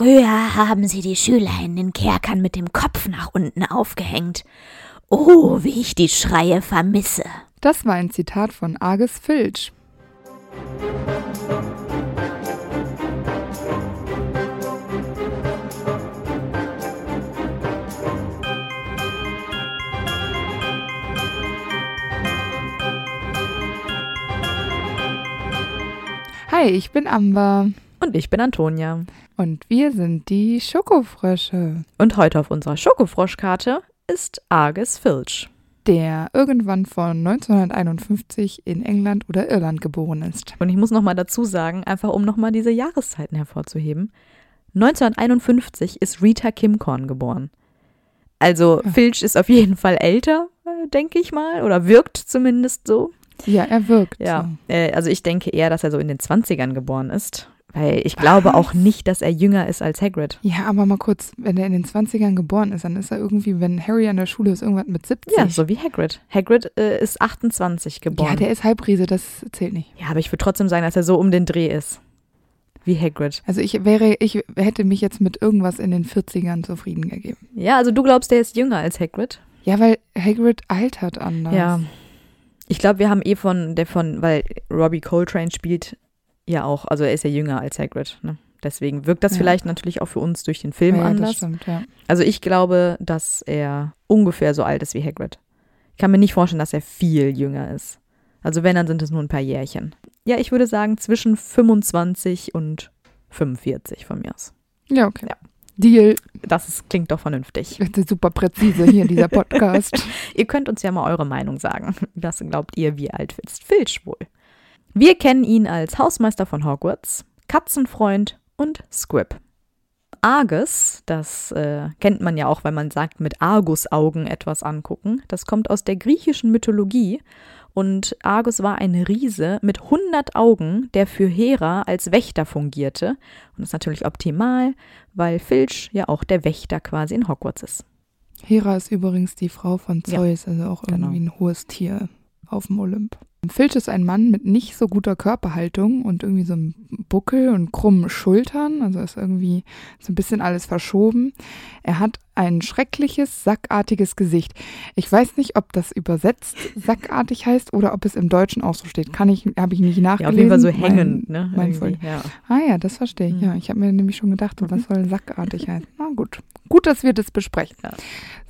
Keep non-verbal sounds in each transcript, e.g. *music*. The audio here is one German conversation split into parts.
Früher haben sie die Schüler in den Kerkern mit dem Kopf nach unten aufgehängt. Oh, wie ich die Schreie vermisse. Das war ein Zitat von Argus Filch. Hi, ich bin Amber. Und ich bin Antonia. Und wir sind die Schokofrösche. Und heute auf unserer Schokofroschkarte ist Argus Filch. Der irgendwann von 1951 in England oder Irland geboren ist. Und ich muss nochmal dazu sagen, einfach um nochmal diese Jahreszeiten hervorzuheben. 1951 ist Rita Kimcorn geboren. Also Ja. Filch ist auf jeden Fall älter, äh, denke ich mal, oder wirkt zumindest so. Ja, er wirkt. Ja, So. äh, also ich denke eher, dass er so in den 20ern geboren ist, weil ich glaube auch nicht, dass er jünger ist als Hagrid. Ja, aber mal kurz, wenn er in den 20ern geboren ist, dann ist er irgendwie, wenn Harry an der Schule ist, irgendwann mit 70. Ja, so wie Hagrid. Hagrid äh, ist 28 geboren. Ja, der ist Halbriese, das zählt nicht. Ja, aber ich würde trotzdem sagen, dass er so um den Dreh ist. Wie Hagrid. Also ich wäre, ich hätte mich jetzt mit irgendwas in den 40ern zufrieden gegeben. Ja, also du glaubst, der ist jünger als Hagrid? Ja, weil Hagrid altert anders. Ja. Ich glaube, wir haben eh von, der von, weil Robbie Coltrane spielt ja auch, also er ist ja jünger als Hagrid. Ne? Deswegen wirkt das Ja. vielleicht natürlich auch für uns durch den Film ja, das anders. stimmt, ja. Also ich glaube, dass er ungefähr so alt ist wie Hagrid. Ich kann mir nicht vorstellen, dass er viel jünger ist. Also wenn, dann sind es nur ein paar Jährchen. Ja, ich würde sagen zwischen 25 und 45 von mir aus. Ja, okay. Ja. Deal. Das ist, klingt doch vernünftig. Das ist super präzise hier, dieser *laughs* Podcast. Ihr könnt uns ja mal eure Meinung sagen. Was glaubt ihr, wie alt ist Filch wohl? Wir kennen ihn als Hausmeister von Hogwarts, Katzenfreund und Squib. Argus, das äh, kennt man ja auch, weil man sagt, mit Argusaugen etwas angucken. Das kommt aus der griechischen Mythologie. Und Argus war ein Riese mit 100 Augen, der für Hera als Wächter fungierte. Und das ist natürlich optimal, weil Filch ja auch der Wächter quasi in Hogwarts ist. Hera ist übrigens die Frau von Ja, Zeus, also auch genau. irgendwie ein hohes Tier auf dem Olymp. Filch ist ein Mann mit nicht so guter Körperhaltung und irgendwie so einem Buckel und krummen Schultern, also ist irgendwie so ein bisschen alles verschoben. Er hat ein schreckliches, sackartiges Gesicht. Ich weiß nicht, ob das übersetzt sackartig heißt oder ob es im Deutschen auch so steht. Kann ich, habe ich nicht Ja, nachgelesen. auf jeden Fall so hängend, ne? mein ja. Ah ja, das verstehe ich. Mhm. Ja, ich habe mir nämlich schon gedacht, was soll sackartig heißen. Na gut. Gut, dass wir das besprechen. Ja.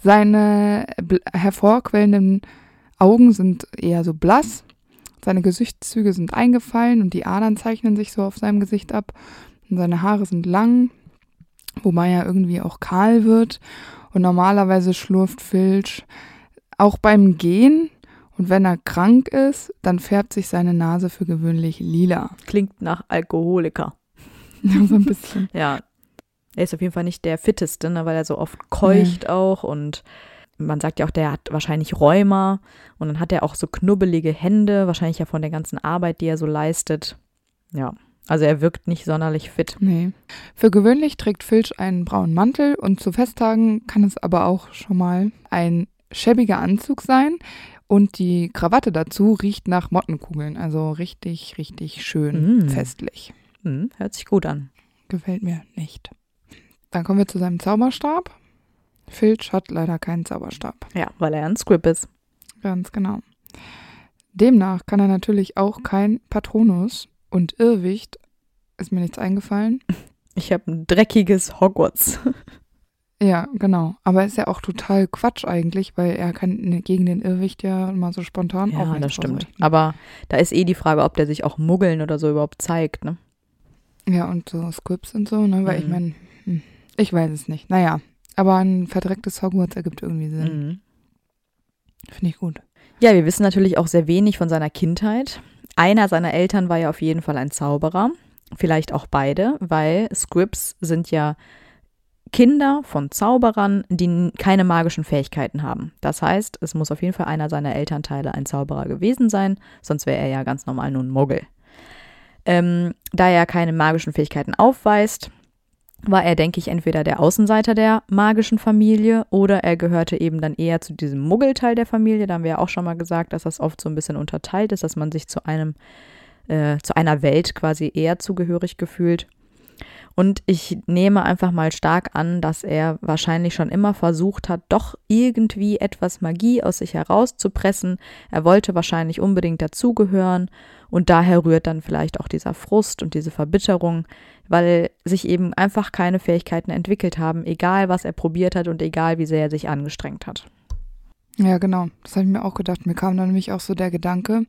Seine hervorquellenden Augen sind eher so blass. Seine Gesichtszüge sind eingefallen und die Adern zeichnen sich so auf seinem Gesicht ab. Und seine Haare sind lang, wobei er irgendwie auch kahl wird. Und normalerweise schlurft Filch auch beim Gehen. Und wenn er krank ist, dann färbt sich seine Nase für gewöhnlich lila. Klingt nach Alkoholiker. *laughs* so ein bisschen. Ja. Er ist auf jeden Fall nicht der fitteste, ne, weil er so oft keucht auch und man sagt ja auch, der hat wahrscheinlich Rheuma und dann hat er auch so knubbelige Hände, wahrscheinlich ja von der ganzen Arbeit, die er so leistet. Ja, also er wirkt nicht sonderlich fit. Nee. Für gewöhnlich trägt Filch einen braunen Mantel und zu Festtagen kann es aber auch schon mal ein schäbiger Anzug sein. Und die Krawatte dazu riecht nach Mottenkugeln. Also richtig, richtig schön Mm. festlich. Hm, hört sich gut an. Gefällt mir nicht. Dann kommen wir zu seinem Zauberstab. Filch hat leider keinen Zauberstab. Ja, weil er ein Squib ist. Ganz genau. Demnach kann er natürlich auch kein Patronus und Irrwicht. Ist mir nichts eingefallen. Ich habe ein dreckiges Hogwarts. Ja, genau. Aber ist ja auch total Quatsch eigentlich, weil er kann ne- gegen den Irrwicht ja mal so spontan auch Ja, das stimmt. Aber da ist eh die Frage, ob der sich auch Muggeln oder so überhaupt zeigt, ne? Ja, und so Scripts und so, ne? Weil ich Mhm. meine, hm, ich weiß es nicht. Naja, aber ein verdrecktes Hogwarts ergibt irgendwie Sinn. Mhm. Finde ich gut. Ja, wir wissen natürlich auch sehr wenig von seiner Kindheit. Einer seiner Eltern war ja auf jeden Fall ein Zauberer, vielleicht auch beide, weil Scripts sind ja Kinder von Zauberern, die keine magischen Fähigkeiten haben. Das heißt, es muss auf jeden Fall einer seiner Elternteile ein Zauberer gewesen sein, sonst wäre er ja ganz normal nur ein Muggel. Ähm, da er keine magischen Fähigkeiten aufweist, war er, denke ich, entweder der Außenseiter der magischen Familie oder er gehörte eben dann eher zu diesem Muggelteil der Familie. Da haben wir ja auch schon mal gesagt, dass das oft so ein bisschen unterteilt ist, dass man sich zu einem, äh, zu einer Welt quasi eher zugehörig gefühlt. Und ich nehme einfach mal stark an, dass er wahrscheinlich schon immer versucht hat, doch irgendwie etwas Magie aus sich herauszupressen. Er wollte wahrscheinlich unbedingt dazugehören und daher rührt dann vielleicht auch dieser Frust und diese Verbitterung, weil sich eben einfach keine Fähigkeiten entwickelt haben, egal was er probiert hat und egal wie sehr er sich angestrengt hat. Ja, genau. Das habe ich mir auch gedacht. Mir kam dann nämlich auch so der Gedanke,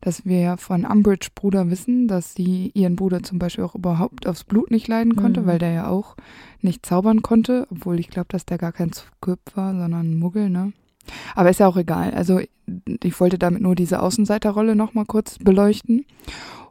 dass wir von Umbridge Bruder wissen, dass sie ihren Bruder zum Beispiel auch überhaupt aufs Blut nicht leiden konnte, Mhm. weil der ja auch nicht zaubern konnte, obwohl ich glaube, dass der gar kein Squib war, sondern ein Muggel, ne? Aber ist ja auch egal. Also ich wollte damit nur diese Außenseiterrolle nochmal kurz beleuchten.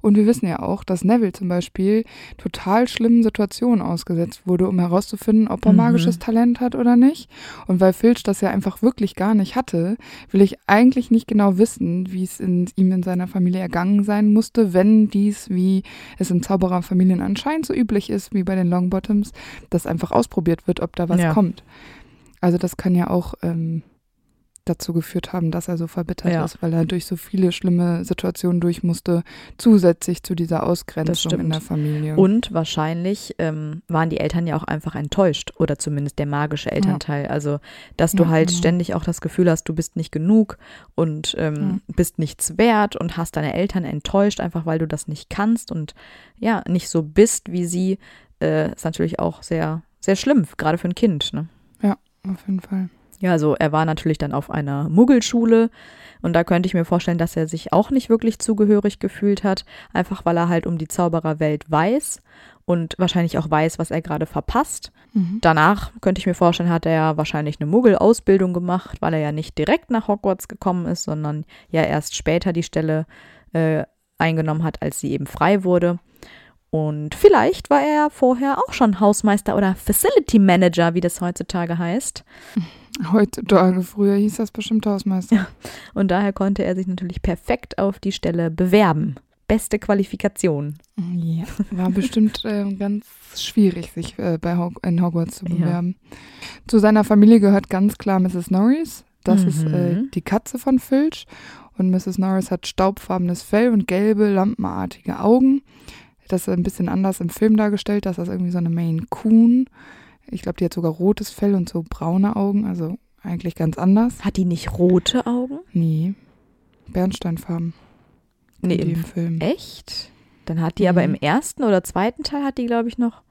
Und wir wissen ja auch, dass Neville zum Beispiel total schlimmen Situationen ausgesetzt wurde, um herauszufinden, ob er Mhm. magisches Talent hat oder nicht. Und weil Filch das ja einfach wirklich gar nicht hatte, will ich eigentlich nicht genau wissen, wie es in, ihm in seiner Familie ergangen sein musste, wenn dies, wie es in Zaubererfamilien anscheinend so üblich ist, wie bei den Longbottoms, dass einfach ausprobiert wird, ob da was Ja. kommt. Also das kann ja auch ähm, dazu geführt haben, dass er so verbittert Ja. ist, weil er durch so viele schlimme Situationen durch musste, zusätzlich zu dieser Ausgrenzung in der Familie. Und wahrscheinlich ähm, waren die Eltern ja auch einfach enttäuscht oder zumindest der magische Elternteil. Also, dass du Ja, halt genau. ständig auch das Gefühl hast, du bist nicht genug und ähm, bist nichts wert und hast deine Eltern enttäuscht, einfach weil du das nicht kannst und ja, nicht so bist wie sie, äh, ist natürlich auch sehr, sehr schlimm, gerade für ein Kind. Ne? Auf jeden Fall. Ja, also er war natürlich dann auf einer Muggelschule und da könnte ich mir vorstellen, dass er sich auch nicht wirklich zugehörig gefühlt hat, einfach weil er halt um die Zaubererwelt weiß und wahrscheinlich auch weiß, was er gerade verpasst. Mhm. Danach könnte ich mir vorstellen, hat er ja wahrscheinlich eine Muggel-Ausbildung gemacht, weil er ja nicht direkt nach Hogwarts gekommen ist, sondern ja erst später die Stelle äh, eingenommen hat, als sie eben frei wurde. Und vielleicht war er vorher auch schon Hausmeister oder Facility Manager, wie das heutzutage heißt. *laughs* Heutzutage, früher hieß das bestimmt Hausmeister. Und daher konnte er sich natürlich perfekt auf die Stelle bewerben. Beste Qualifikation. Ja, war bestimmt ähm, ganz schwierig, sich äh, bei Hog in Hogwarts zu Ja. bewerben. Zu seiner Familie gehört ganz klar Mrs. Norris. Das ist Mhm. äh, die Katze von Filch. Und Mrs. Norris hat staubfarbenes Fell und gelbe, lampenartige Augen. Das ist ein bisschen anders im Film dargestellt. Das ist irgendwie so eine Maine Coon. Ich glaube, die hat sogar rotes Fell und so braune Augen. Also eigentlich ganz anders. Hat die nicht rote Augen? Nee, Bernsteinfarben. Nee, in im dem Film. Echt? Dann hat die aber Mhm. im ersten oder zweiten Teil hat die, glaube ich, noch.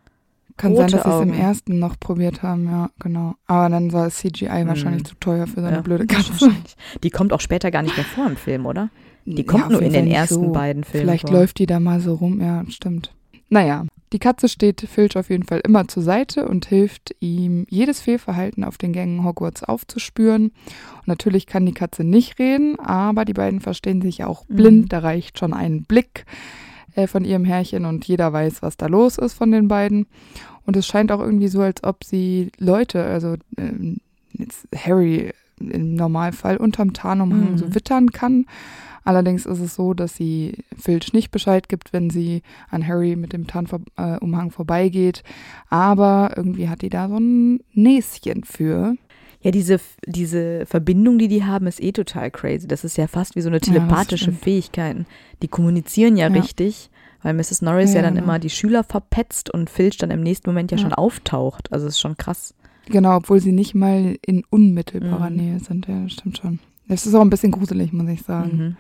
Kann Rote sein, dass sie es im ersten noch probiert haben, ja, genau. Aber dann war CGI wahrscheinlich Mhm. zu teuer für so eine Ja, blöde Katze. wahrscheinlich. Die kommt auch später gar nicht mehr vor im Film, oder? Die kommt Ja, nur in den ersten so. beiden Filmen. Vielleicht vor. läuft die da mal so rum, ja, stimmt. Naja, die Katze steht Filch auf jeden Fall immer zur Seite und hilft ihm, jedes Fehlverhalten auf den Gängen Hogwarts aufzuspüren. Und natürlich kann die Katze nicht reden, aber die beiden verstehen sich ja auch Mhm. blind. Da reicht schon ein Blick äh, von ihrem Herrchen und jeder weiß, was da los ist von den beiden. Und es scheint auch irgendwie so, als ob sie Leute, also ähm, Harry im Normalfall unterm Tarnumhang Mhm. so wittern kann. Allerdings ist es so, dass sie Filch nicht Bescheid gibt, wenn sie an Harry mit dem Tarnumhang vorbeigeht. Aber irgendwie hat die da so ein Näschen für. Ja, diese, diese Verbindung, die die haben, ist eh total crazy. Das ist ja fast wie so eine telepathische stimmt. Fähigkeiten. Die kommunizieren ja, Ja. richtig, weil Mrs. Norris ja, Ja, dann genau. immer die Schüler verpetzt und Filch dann im nächsten Moment ja, Ja. schon auftaucht. Also ist schon krass. Genau, obwohl sie nicht mal in unmittelbarer Mhm. Nähe sind. Ja, das stimmt schon. Das ist auch ein bisschen gruselig, muss ich sagen. Mhm.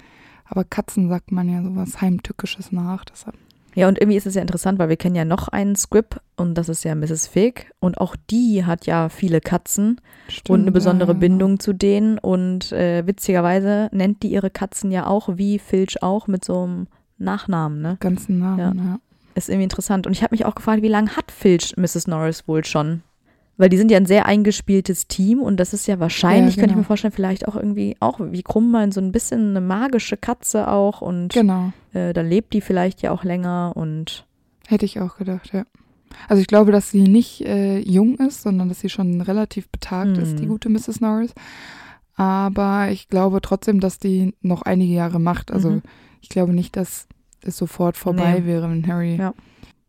Aber Katzen sagt man ja sowas Heimtückisches nach. Deshalb. Ja, und irgendwie ist es ja interessant, weil wir kennen ja noch einen Squib und das ist ja Mrs. Fig und auch die hat ja viele Katzen Stimmt, und eine besondere ja, ja. Bindung zu denen und äh, witzigerweise nennt die ihre Katzen ja auch wie Filch auch mit so einem Nachnamen, ne? Ganzen Namen, Ja. ja. Ist irgendwie interessant. Und ich habe mich auch gefragt, wie lange hat Filch Mrs. Norris wohl schon? Weil die sind ja ein sehr eingespieltes Team und das ist ja wahrscheinlich, Ja, könnte ich genau. mir vorstellen, vielleicht auch irgendwie, auch wie Krummbein, so ein bisschen eine magische Katze auch und Genau. äh, dann lebt die vielleicht ja auch länger und Hätte ich auch gedacht, ja. Also ich glaube, dass sie nicht äh, jung ist, sondern dass sie schon relativ betagt ist, die Mhm. gute Mrs. Norris. Aber ich glaube trotzdem, dass die noch einige Jahre macht. Also Mhm. ich glaube nicht, dass es sofort vorbei Nee. wäre, wenn Harry. Ja.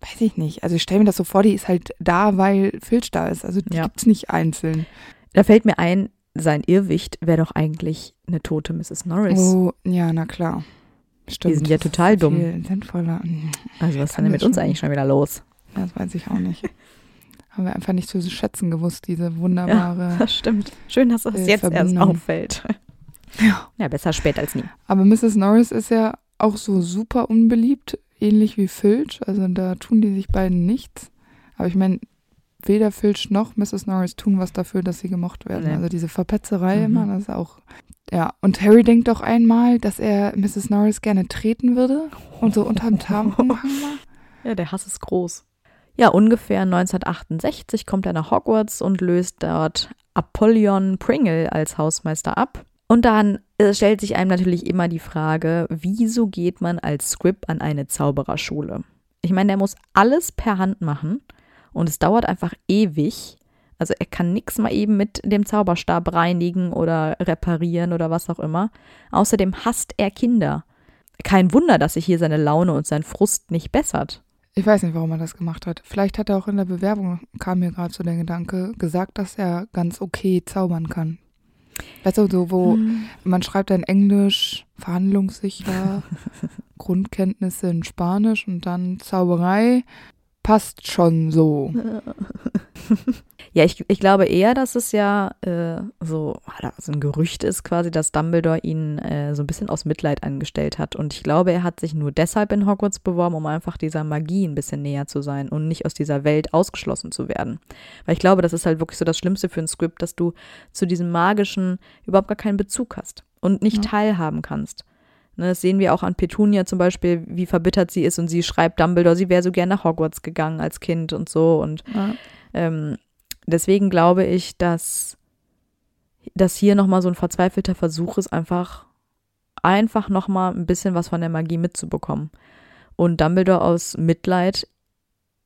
Weiß ich nicht. Also ich stelle mir das so vor, die ist halt da, weil Filch da ist. Also die Ja. gibt's nicht einzeln. da fällt mir ein, sein Irrwicht wäre doch eigentlich eine tote Mrs. Norris. Oh, ja, na klar. Stimmt. Die sind ja total dumm. Viel sinnvoller. Also was ist kann denn mit das uns schon. eigentlich schon wieder los? Das weiß ich auch nicht. *laughs* Haben wir einfach nicht zu schätzen gewusst, diese wunderbare. *laughs* Das stimmt. Schön, dass das Äh, jetzt erst auffällt. *laughs* Ja. Ja, besser spät als nie. Aber Mrs. Norris ist ja auch so super unbeliebt, ähnlich wie Filch. Also da tun die sich beiden nichts. Aber ich meine, weder Filch noch Mrs. Norris tun was dafür, dass sie gemocht werden. Nee. Also diese Verpetzerei Mhm. immer, das ist auch. Ja, und Harry denkt doch einmal, dass er Mrs. Norris gerne treten würde und so unterm Tarnumhang *laughs* war. Ja, der Hass ist groß. Ja, ungefähr 1968 kommt er nach Hogwarts und löst dort Apollyon Pringle als Hausmeister ab. Und dann äh, stellt sich einem natürlich immer die Frage, wieso geht man als Squib an eine Zaubererschule? Ich meine, der muss alles per Hand machen und es dauert einfach ewig. Also er kann nichts mal eben mit dem Zauberstab reinigen oder reparieren oder was auch immer. Außerdem hasst er Kinder. Kein Wunder, dass sich hier seine Laune und sein Frust nicht bessert. Ich weiß nicht, warum er das gemacht hat. Vielleicht hat er auch in der Bewerbung, kam mir gerade so der Gedanke, gesagt, dass er ganz okay zaubern kann. Weißt du, so, wo man schreibt dann Englisch, verhandlungssicher, *laughs* Grundkenntnisse in Spanisch und dann Zauberei. Passt schon so. *laughs* Ja, ich, ich glaube eher, dass es ja äh, so, so ein Gerücht ist quasi, dass Dumbledore ihn äh, so ein bisschen aus Mitleid angestellt hat. Und ich glaube, er hat sich nur deshalb in Hogwarts beworben, um einfach dieser Magie ein bisschen näher zu sein und nicht aus dieser Welt ausgeschlossen zu werden. Weil ich glaube, das ist halt wirklich so das Schlimmste für ein Script, dass du zu diesem Magischen überhaupt gar keinen Bezug hast und nicht Ja. teilhaben kannst. Ne, das sehen wir auch an Petunia zum Beispiel, wie verbittert sie ist und sie schreibt Dumbledore, sie wäre so gerne nach Hogwarts gegangen als Kind und so. Und Ja. ähm, deswegen glaube ich, dass, dass hier nochmal so ein verzweifelter Versuch ist, einfach, einfach nochmal ein bisschen was von der Magie mitzubekommen. Und Dumbledore aus Mitleid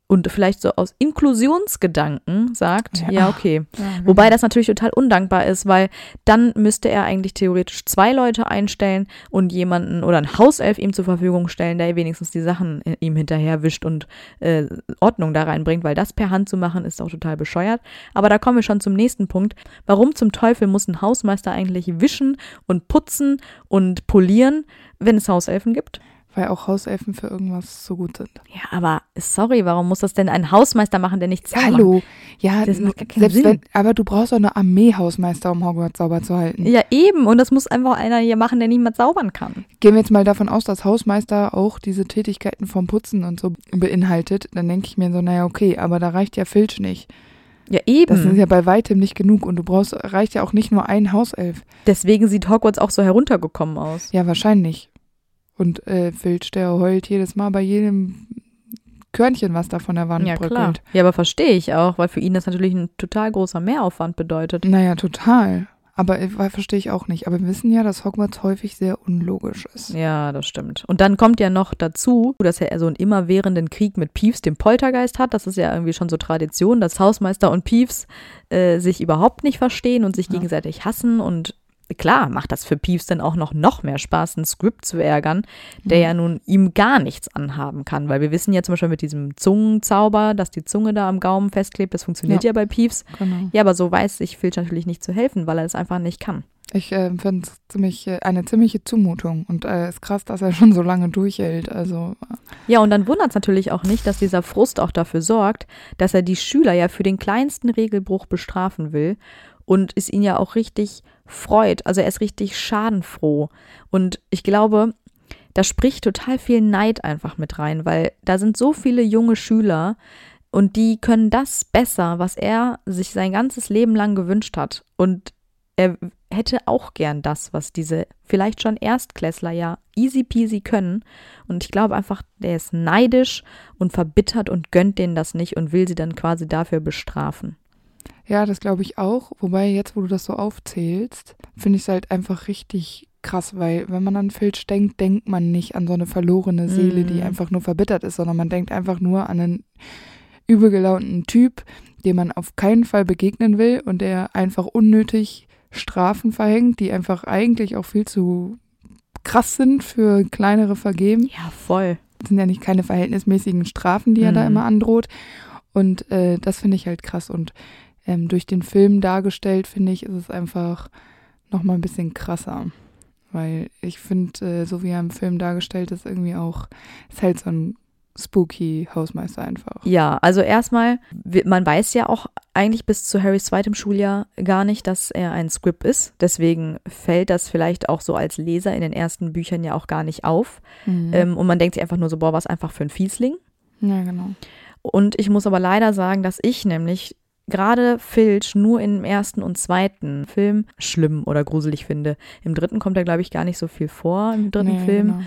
und vielleicht so aus Inklusionsgedanken sagt, Ja. ja, okay. Ja, Wobei das natürlich total undankbar ist, weil dann müsste er eigentlich theoretisch zwei Leute einstellen und jemanden oder einen Hauself ihm zur Verfügung stellen, der wenigstens die Sachen ihm hinterher wischt und äh, Ordnung da reinbringt, weil das per Hand zu machen ist auch total bescheuert. Aber da kommen wir schon zum nächsten Punkt. Warum zum Teufel muss ein Hausmeister eigentlich wischen und putzen und polieren, wenn es Hauselfen gibt? Weil auch Hauselfen für irgendwas so gut sind. Ja, aber sorry, warum muss das denn ein Hausmeister machen, der nichts zaubern? Hallo. Ja, Das macht gar keinen selbst Sinn. wenn, aber du brauchst auch eine Armee-Hausmeister, um Hogwarts sauber zu halten. Ja, eben. Und das muss einfach einer hier machen, der niemand zaubern kann. Gehen wir jetzt mal davon aus, dass Hausmeister auch diese Tätigkeiten vom Putzen und so beinhaltet, dann denke ich mir so, naja, okay, aber da reicht ja Filch nicht. Ja, eben. Das ist ja bei weitem nicht genug und du brauchst, reicht ja auch nicht nur ein Hauself. Deswegen sieht Hogwarts auch so heruntergekommen aus. Ja, wahrscheinlich. Und äh, Filch, der heult jedes Mal bei jedem Körnchen, was da von der Wand Ja, klar. bröckelt. Ja, aber verstehe ich auch, weil für ihn das natürlich ein total großer Mehraufwand bedeutet. Naja, total. Aber äh, verstehe ich auch nicht. Aber wir wissen ja, dass Hogwarts häufig sehr unlogisch ist. Ja, das stimmt. Und dann kommt ja noch dazu, dass er so einen immerwährenden Krieg mit Peeves, dem Poltergeist, hat. Das ist ja irgendwie schon so Tradition, dass Hausmeister und Peeves äh, sich überhaupt nicht verstehen und sich Ja. gegenseitig hassen. Und klar macht das für Peeves dann auch noch, noch mehr Spaß, einen Script zu ärgern, der Mhm. ja nun ihm gar nichts anhaben kann. Weil wir wissen ja zum Beispiel mit diesem Zungenzauber, dass die Zunge da am Gaumen festklebt, das funktioniert ja, Ja. bei Peeves. Genau. Ja, aber so weiß sich Filch natürlich nicht zu helfen, weil er es einfach nicht kann. Ich äh, finde es ziemlich, äh, eine ziemliche Zumutung. Und äh, ist krass, dass er *laughs* schon so lange durchhält. Also, Ja, und dann wundert es natürlich auch nicht, dass dieser Frust auch dafür sorgt, dass er die Schüler ja für den kleinsten Regelbruch bestrafen will und es ihn ja auch richtig freut. Also er ist richtig schadenfroh. Und ich glaube, da spricht total viel Neid einfach mit rein, weil da sind so viele junge Schüler und die können das besser, was er sich sein ganzes Leben lang gewünscht hat. Und er hätte auch gern das, was diese vielleicht schon Erstklässler ja easy peasy können. Und ich glaube einfach, der ist neidisch und verbittert und gönnt denen das nicht und will sie dann quasi dafür bestrafen. Ja, das glaube ich auch. Wobei, jetzt, wo du das so aufzählst, finde ich es halt einfach richtig krass, weil wenn man an Filch denkt, denkt man nicht an so eine verlorene Seele, die Mhm. einfach nur verbittert ist, sondern man denkt einfach nur an einen übelgelaunten Typ, dem man auf keinen Fall begegnen will und der einfach unnötig Strafen verhängt, die einfach eigentlich auch viel zu krass sind für kleinere Vergehen. Ja, voll. Das sind ja nicht keine verhältnismäßigen Strafen, die er da Mhm. immer androht. Und äh, das finde ich halt krass. Und ähm, durch den Film dargestellt, finde ich, ist es einfach nochmal ein bisschen krasser. Weil ich finde, äh, so wie er im Film dargestellt ist, irgendwie auch, ist halt so ein spooky Hausmeister einfach. Ja, also erstmal, man weiß ja auch eigentlich bis zu Harrys zweitem Schuljahr gar nicht, dass er ein Squib ist. Deswegen fällt das vielleicht auch so als Leser in den ersten Büchern ja auch gar nicht auf. Mhm. Ähm, und man denkt sich einfach nur so, boah, was einfach für ein Fiesling. ja, genau. Und ich muss aber leider sagen, dass ich nämlich gerade Filch nur im ersten und zweiten Film schlimm oder gruselig finde. Im dritten kommt er, glaube ich, gar nicht so viel vor, im dritten Nee, Film. Genau.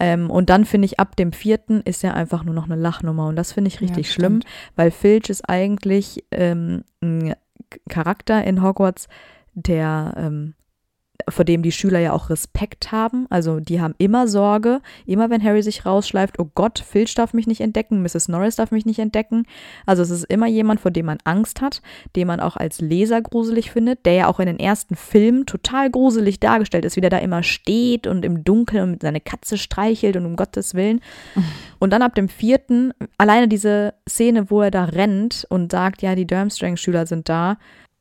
Ähm, und dann finde ich, ab dem vierten ist er einfach nur noch eine Lachnummer. Und das finde ich Ja, richtig das schlimm, weil Filch ist eigentlich ähm, ein Charakter in Hogwarts, der ähm, vor dem die Schüler ja auch Respekt haben. Also die haben immer Sorge, immer wenn Harry sich rausschleift, oh Gott, Filch darf mich nicht entdecken, Mrs. Norris darf mich nicht entdecken. Also es ist immer jemand, vor dem man Angst hat, den man auch als Leser gruselig findet, der ja auch in den ersten Filmen total gruselig dargestellt ist, wie der da immer steht und im Dunkeln und seine Katze streichelt und um Gottes Willen. *laughs* Und dann ab dem vierten, alleine diese Szene, wo er da rennt und sagt, ja, die Durmstrang-Schüler sind da,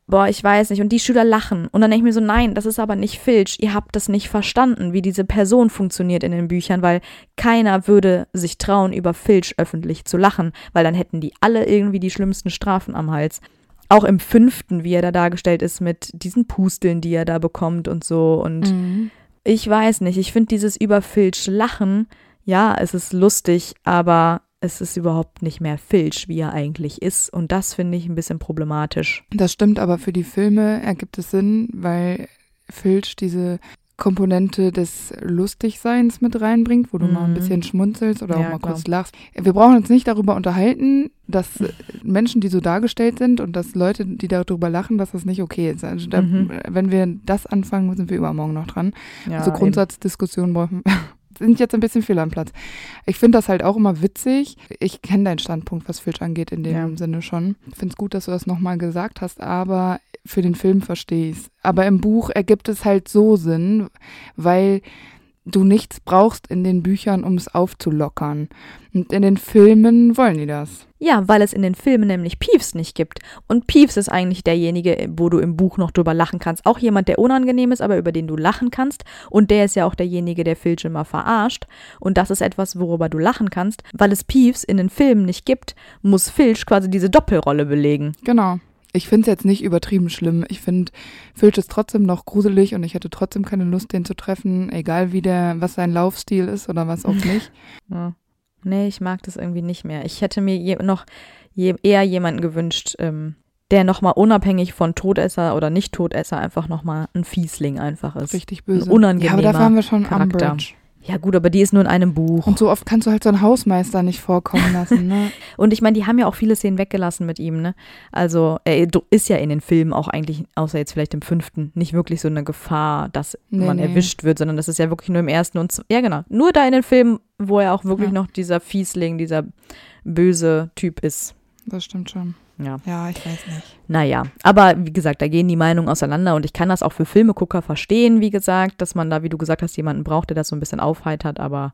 boah, ich weiß nicht. Und die Schüler lachen. Und dann denke ich mir so, nein, das ist aber nicht Filch. Ihr habt das nicht verstanden, wie diese Person funktioniert in den Büchern, weil keiner würde sich trauen, über Filch öffentlich zu lachen, weil dann hätten die alle irgendwie die schlimmsten Strafen am Hals. Auch im fünften, wie er da dargestellt ist, mit diesen Pusteln, die er da bekommt und so. Und Mhm. ich weiß nicht, ich finde dieses über Filch lachen, ja, es ist lustig, aber es ist überhaupt nicht mehr Filch, wie er eigentlich ist. Und das finde ich ein bisschen problematisch. Das stimmt, aber für die Filme ergibt es Sinn, weil Filch diese Komponente des Lustigseins mit reinbringt, wo du mal ein Mhm. bisschen schmunzelst oder Ja, auch mal klar. kurz lachst. Wir brauchen uns nicht darüber unterhalten, dass *laughs* Menschen, die so dargestellt sind und dass Leute, die darüber lachen, dass das nicht okay ist. Also da, Mhm. Wenn wir das anfangen, sind wir übermorgen noch dran. Ja, also Grundsatzdiskussionen brauchen sind jetzt ein bisschen fehl am Platz. Ich finde das halt auch immer witzig. Ich kenne deinen Standpunkt, was Filch angeht, in dem Ja. Sinne schon. Ich finde es gut, dass du das nochmal gesagt hast, aber für den Film verstehe ich es. Aber im Buch ergibt es halt so Sinn, weil du nichts brauchst in den Büchern, um es aufzulockern. Und in den Filmen wollen die das. Ja, weil es in den Filmen nämlich Peeves nicht gibt. Und Peeves ist eigentlich derjenige, wo du im Buch noch drüber lachen kannst. Auch jemand, der unangenehm ist, aber über den du lachen kannst. Und der ist ja auch derjenige, der Filch immer verarscht. Und das ist etwas, worüber du lachen kannst. Weil es Peeves in den Filmen nicht gibt, muss Filch quasi diese Doppelrolle belegen. Genau. Ich finde es jetzt nicht übertrieben schlimm. Ich finde, Filch ist trotzdem noch gruselig und ich hätte trotzdem keine Lust, den zu treffen, egal wie der, was sein Laufstil ist oder was auch *laughs* nicht. Ja. Nee, ich mag das irgendwie nicht mehr. Ich hätte mir je, noch je, eher jemanden gewünscht, ähm, der nochmal unabhängig von Todesser oder Nicht-Todesser einfach nochmal ein Fiesling einfach ist. Richtig böse. Ein unangenehmer ja, aber dafür haben wir schon Charakter. Umbridge. Ja gut, aber die ist nur in einem Buch. Und so oft kannst du halt so einen Hausmeister nicht vorkommen *laughs* lassen, ne? Und ich meine, die haben ja auch viele Szenen weggelassen mit ihm, ne? Also er ist ja in den Filmen auch eigentlich, außer jetzt vielleicht im fünften, nicht wirklich so eine Gefahr, dass Nee, man nee. erwischt wird, sondern das ist ja wirklich nur im ersten und ja genau, nur da in den Filmen, wo er auch wirklich Ja. noch dieser Fiesling, dieser böse Typ ist. Das stimmt schon. Ja. Ja, ich weiß nicht. Naja, aber wie gesagt, da gehen die Meinungen auseinander und ich kann das auch für Filmegucker verstehen, wie gesagt, dass man da, wie du gesagt hast, jemanden braucht, der das so ein bisschen aufheitert, aber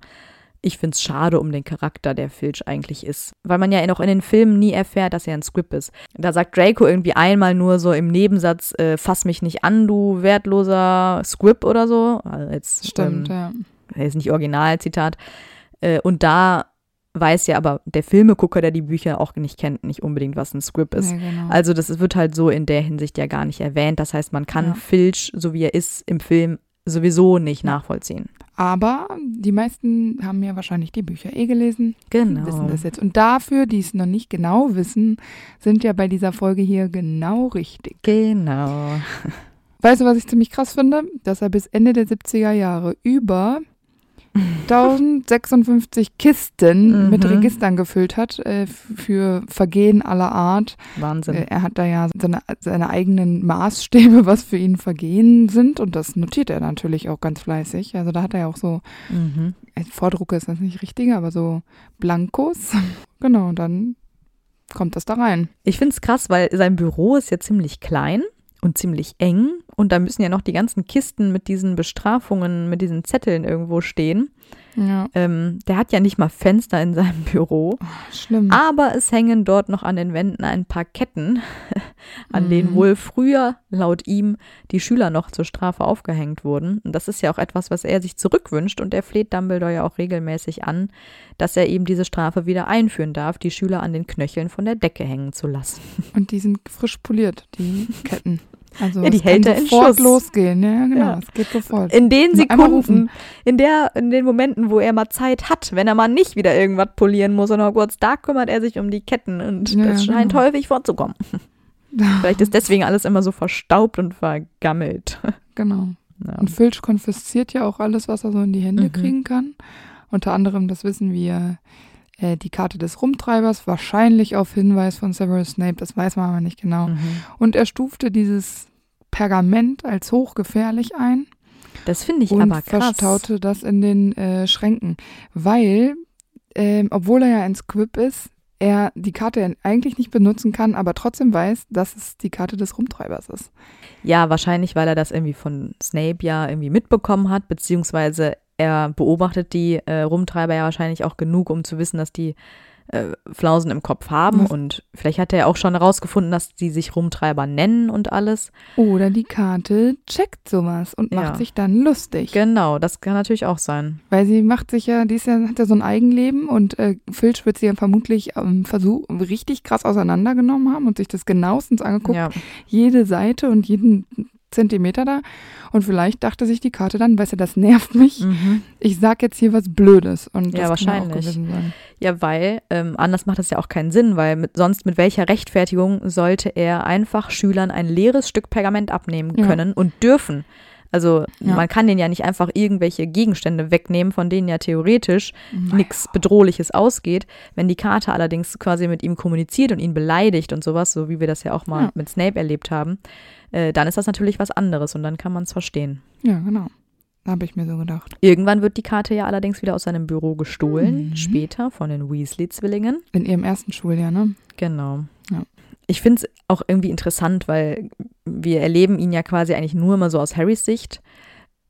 ich finde es schade um den Charakter, der Filch eigentlich ist. Weil man ja auch in den Filmen nie erfährt, dass er ein Squib ist. Da sagt Draco irgendwie einmal nur so im Nebensatz, äh, fass mich nicht an, du wertloser Squib oder so. Also jetzt, Stimmt, ähm, ja. ist nicht Originalzitat. Äh, und da weiß ja aber der Filmegucker, der die Bücher auch nicht kennt, nicht unbedingt, was ein Squib ist. Nee, genau. Also das wird halt so in der Hinsicht ja gar nicht erwähnt. Das heißt, man kann Ja. Filch, so wie er ist, im Film sowieso nicht nachvollziehen. Aber die meisten haben ja wahrscheinlich die Bücher eh gelesen, Genau. wissen das jetzt. Und dafür, die es noch nicht genau wissen, sind ja bei dieser Folge hier genau richtig. Genau. Weißt du, was ich ziemlich krass finde? Dass er bis Ende der 70er Jahre über 1056 Kisten Mhm. mit Registern gefüllt hat äh, für Vergehen aller Art. Wahnsinn. Äh, er hat da ja seine, seine eigenen Maßstäbe, was für ihn Vergehen sind. Und das notiert er natürlich auch ganz fleißig. Also da hat er ja auch so, mhm. Vordrucke ist das nicht richtig, aber so Blankos. *laughs* Genau, und dann kommt das da rein. Ich finde es krass, weil sein Büro ist ja ziemlich klein und ziemlich eng. Und da müssen ja noch die ganzen Kisten mit diesen Bestrafungen, mit diesen Zetteln irgendwo stehen. Ja, Ähm, der hat ja nicht mal Fenster in seinem Büro, schlimm. aber es hängen dort noch an den Wänden ein paar Ketten, *laughs* an denen Mhm. wohl früher laut ihm die Schüler noch zur Strafe aufgehängt wurden. Und das ist ja auch etwas, was er sich zurückwünscht und er fleht Dumbledore ja auch regelmäßig an, dass er eben diese Strafe wieder einführen darf, die Schüler an den Knöcheln von der Decke hängen zu lassen. Und die sind frisch poliert, die *laughs* Ketten. Also Ja, die es hält kann er in sofort Schuss. losgehen. Ja, genau, Ja. es geht sofort. In den Sekunden, in, der, in den Momenten, wo er mal Zeit hat, wenn er mal nicht wieder irgendwas polieren muss in Hogwarts, da kümmert er sich um die Ketten und Ja, das scheint genau. häufig vorzukommen. *laughs* Vielleicht ist deswegen alles immer so verstaubt und vergammelt. Genau. Ja. Und Filch konfisziert ja auch alles, was er so in die Hände Mhm. kriegen kann. Unter anderem, das wissen wir, äh, die Karte des Rumtreibers, wahrscheinlich auf Hinweis von Severus Snape, das weiß man aber nicht genau. Mhm. Und er stufte dieses Pergament als hochgefährlich ein Das finde ich und aber krass. verstaute das in den äh, Schränken, weil, ähm, obwohl er ja ein Squib ist, er die Karte eigentlich nicht benutzen kann, aber trotzdem weiß, dass es die Karte des Rumtreibers ist. Ja, wahrscheinlich, weil er das irgendwie von Snape ja irgendwie mitbekommen hat, beziehungsweise er beobachtet die äh, Rumtreiber ja wahrscheinlich auch genug, um zu wissen, dass die äh, Flausen im Kopf haben. Was? Und vielleicht hat er ja auch schon herausgefunden, dass sie sich Rumtreiber nennen und alles. Oder die Karte checkt sowas und macht Ja. sich dann lustig. Genau, das kann natürlich auch sein. Weil sie macht sich ja, die ist ja, hat ja so ein Eigenleben und äh, Filch wird sie ja vermutlich am Versuch richtig krass auseinandergenommen haben und sich das genauestens angeguckt. Ja. Jede Seite und jeden Zentimeter da. Und vielleicht dachte sich die Karte dann, weißt du, das nervt mich. Mhm. Ich sag jetzt hier was Blödes. Und Ja, das auch wahrscheinlich. Ja, weil ähm, anders macht das ja auch keinen Sinn, weil mit, sonst mit welcher Rechtfertigung sollte er einfach Schülern ein leeres Stück Pergament abnehmen Ja. können und dürfen. Also Ja. man kann denen ja nicht einfach irgendwelche Gegenstände wegnehmen, von denen ja theoretisch Naja. nichts Bedrohliches ausgeht. Wenn die Karte allerdings quasi mit ihm kommuniziert und ihn beleidigt und sowas, so wie wir das ja auch mal Ja. mit Snape erlebt haben, äh, dann ist das natürlich was anderes und dann kann man es verstehen. Ja, genau. Habe ich mir so gedacht. Irgendwann wird die Karte ja allerdings wieder aus seinem Büro gestohlen, Mhm. später von den Weasley-Zwillingen. In ihrem ersten Schuljahr, ne? Genau. Ich finde es auch irgendwie interessant, weil wir erleben ihn ja quasi eigentlich nur immer so aus Harrys Sicht.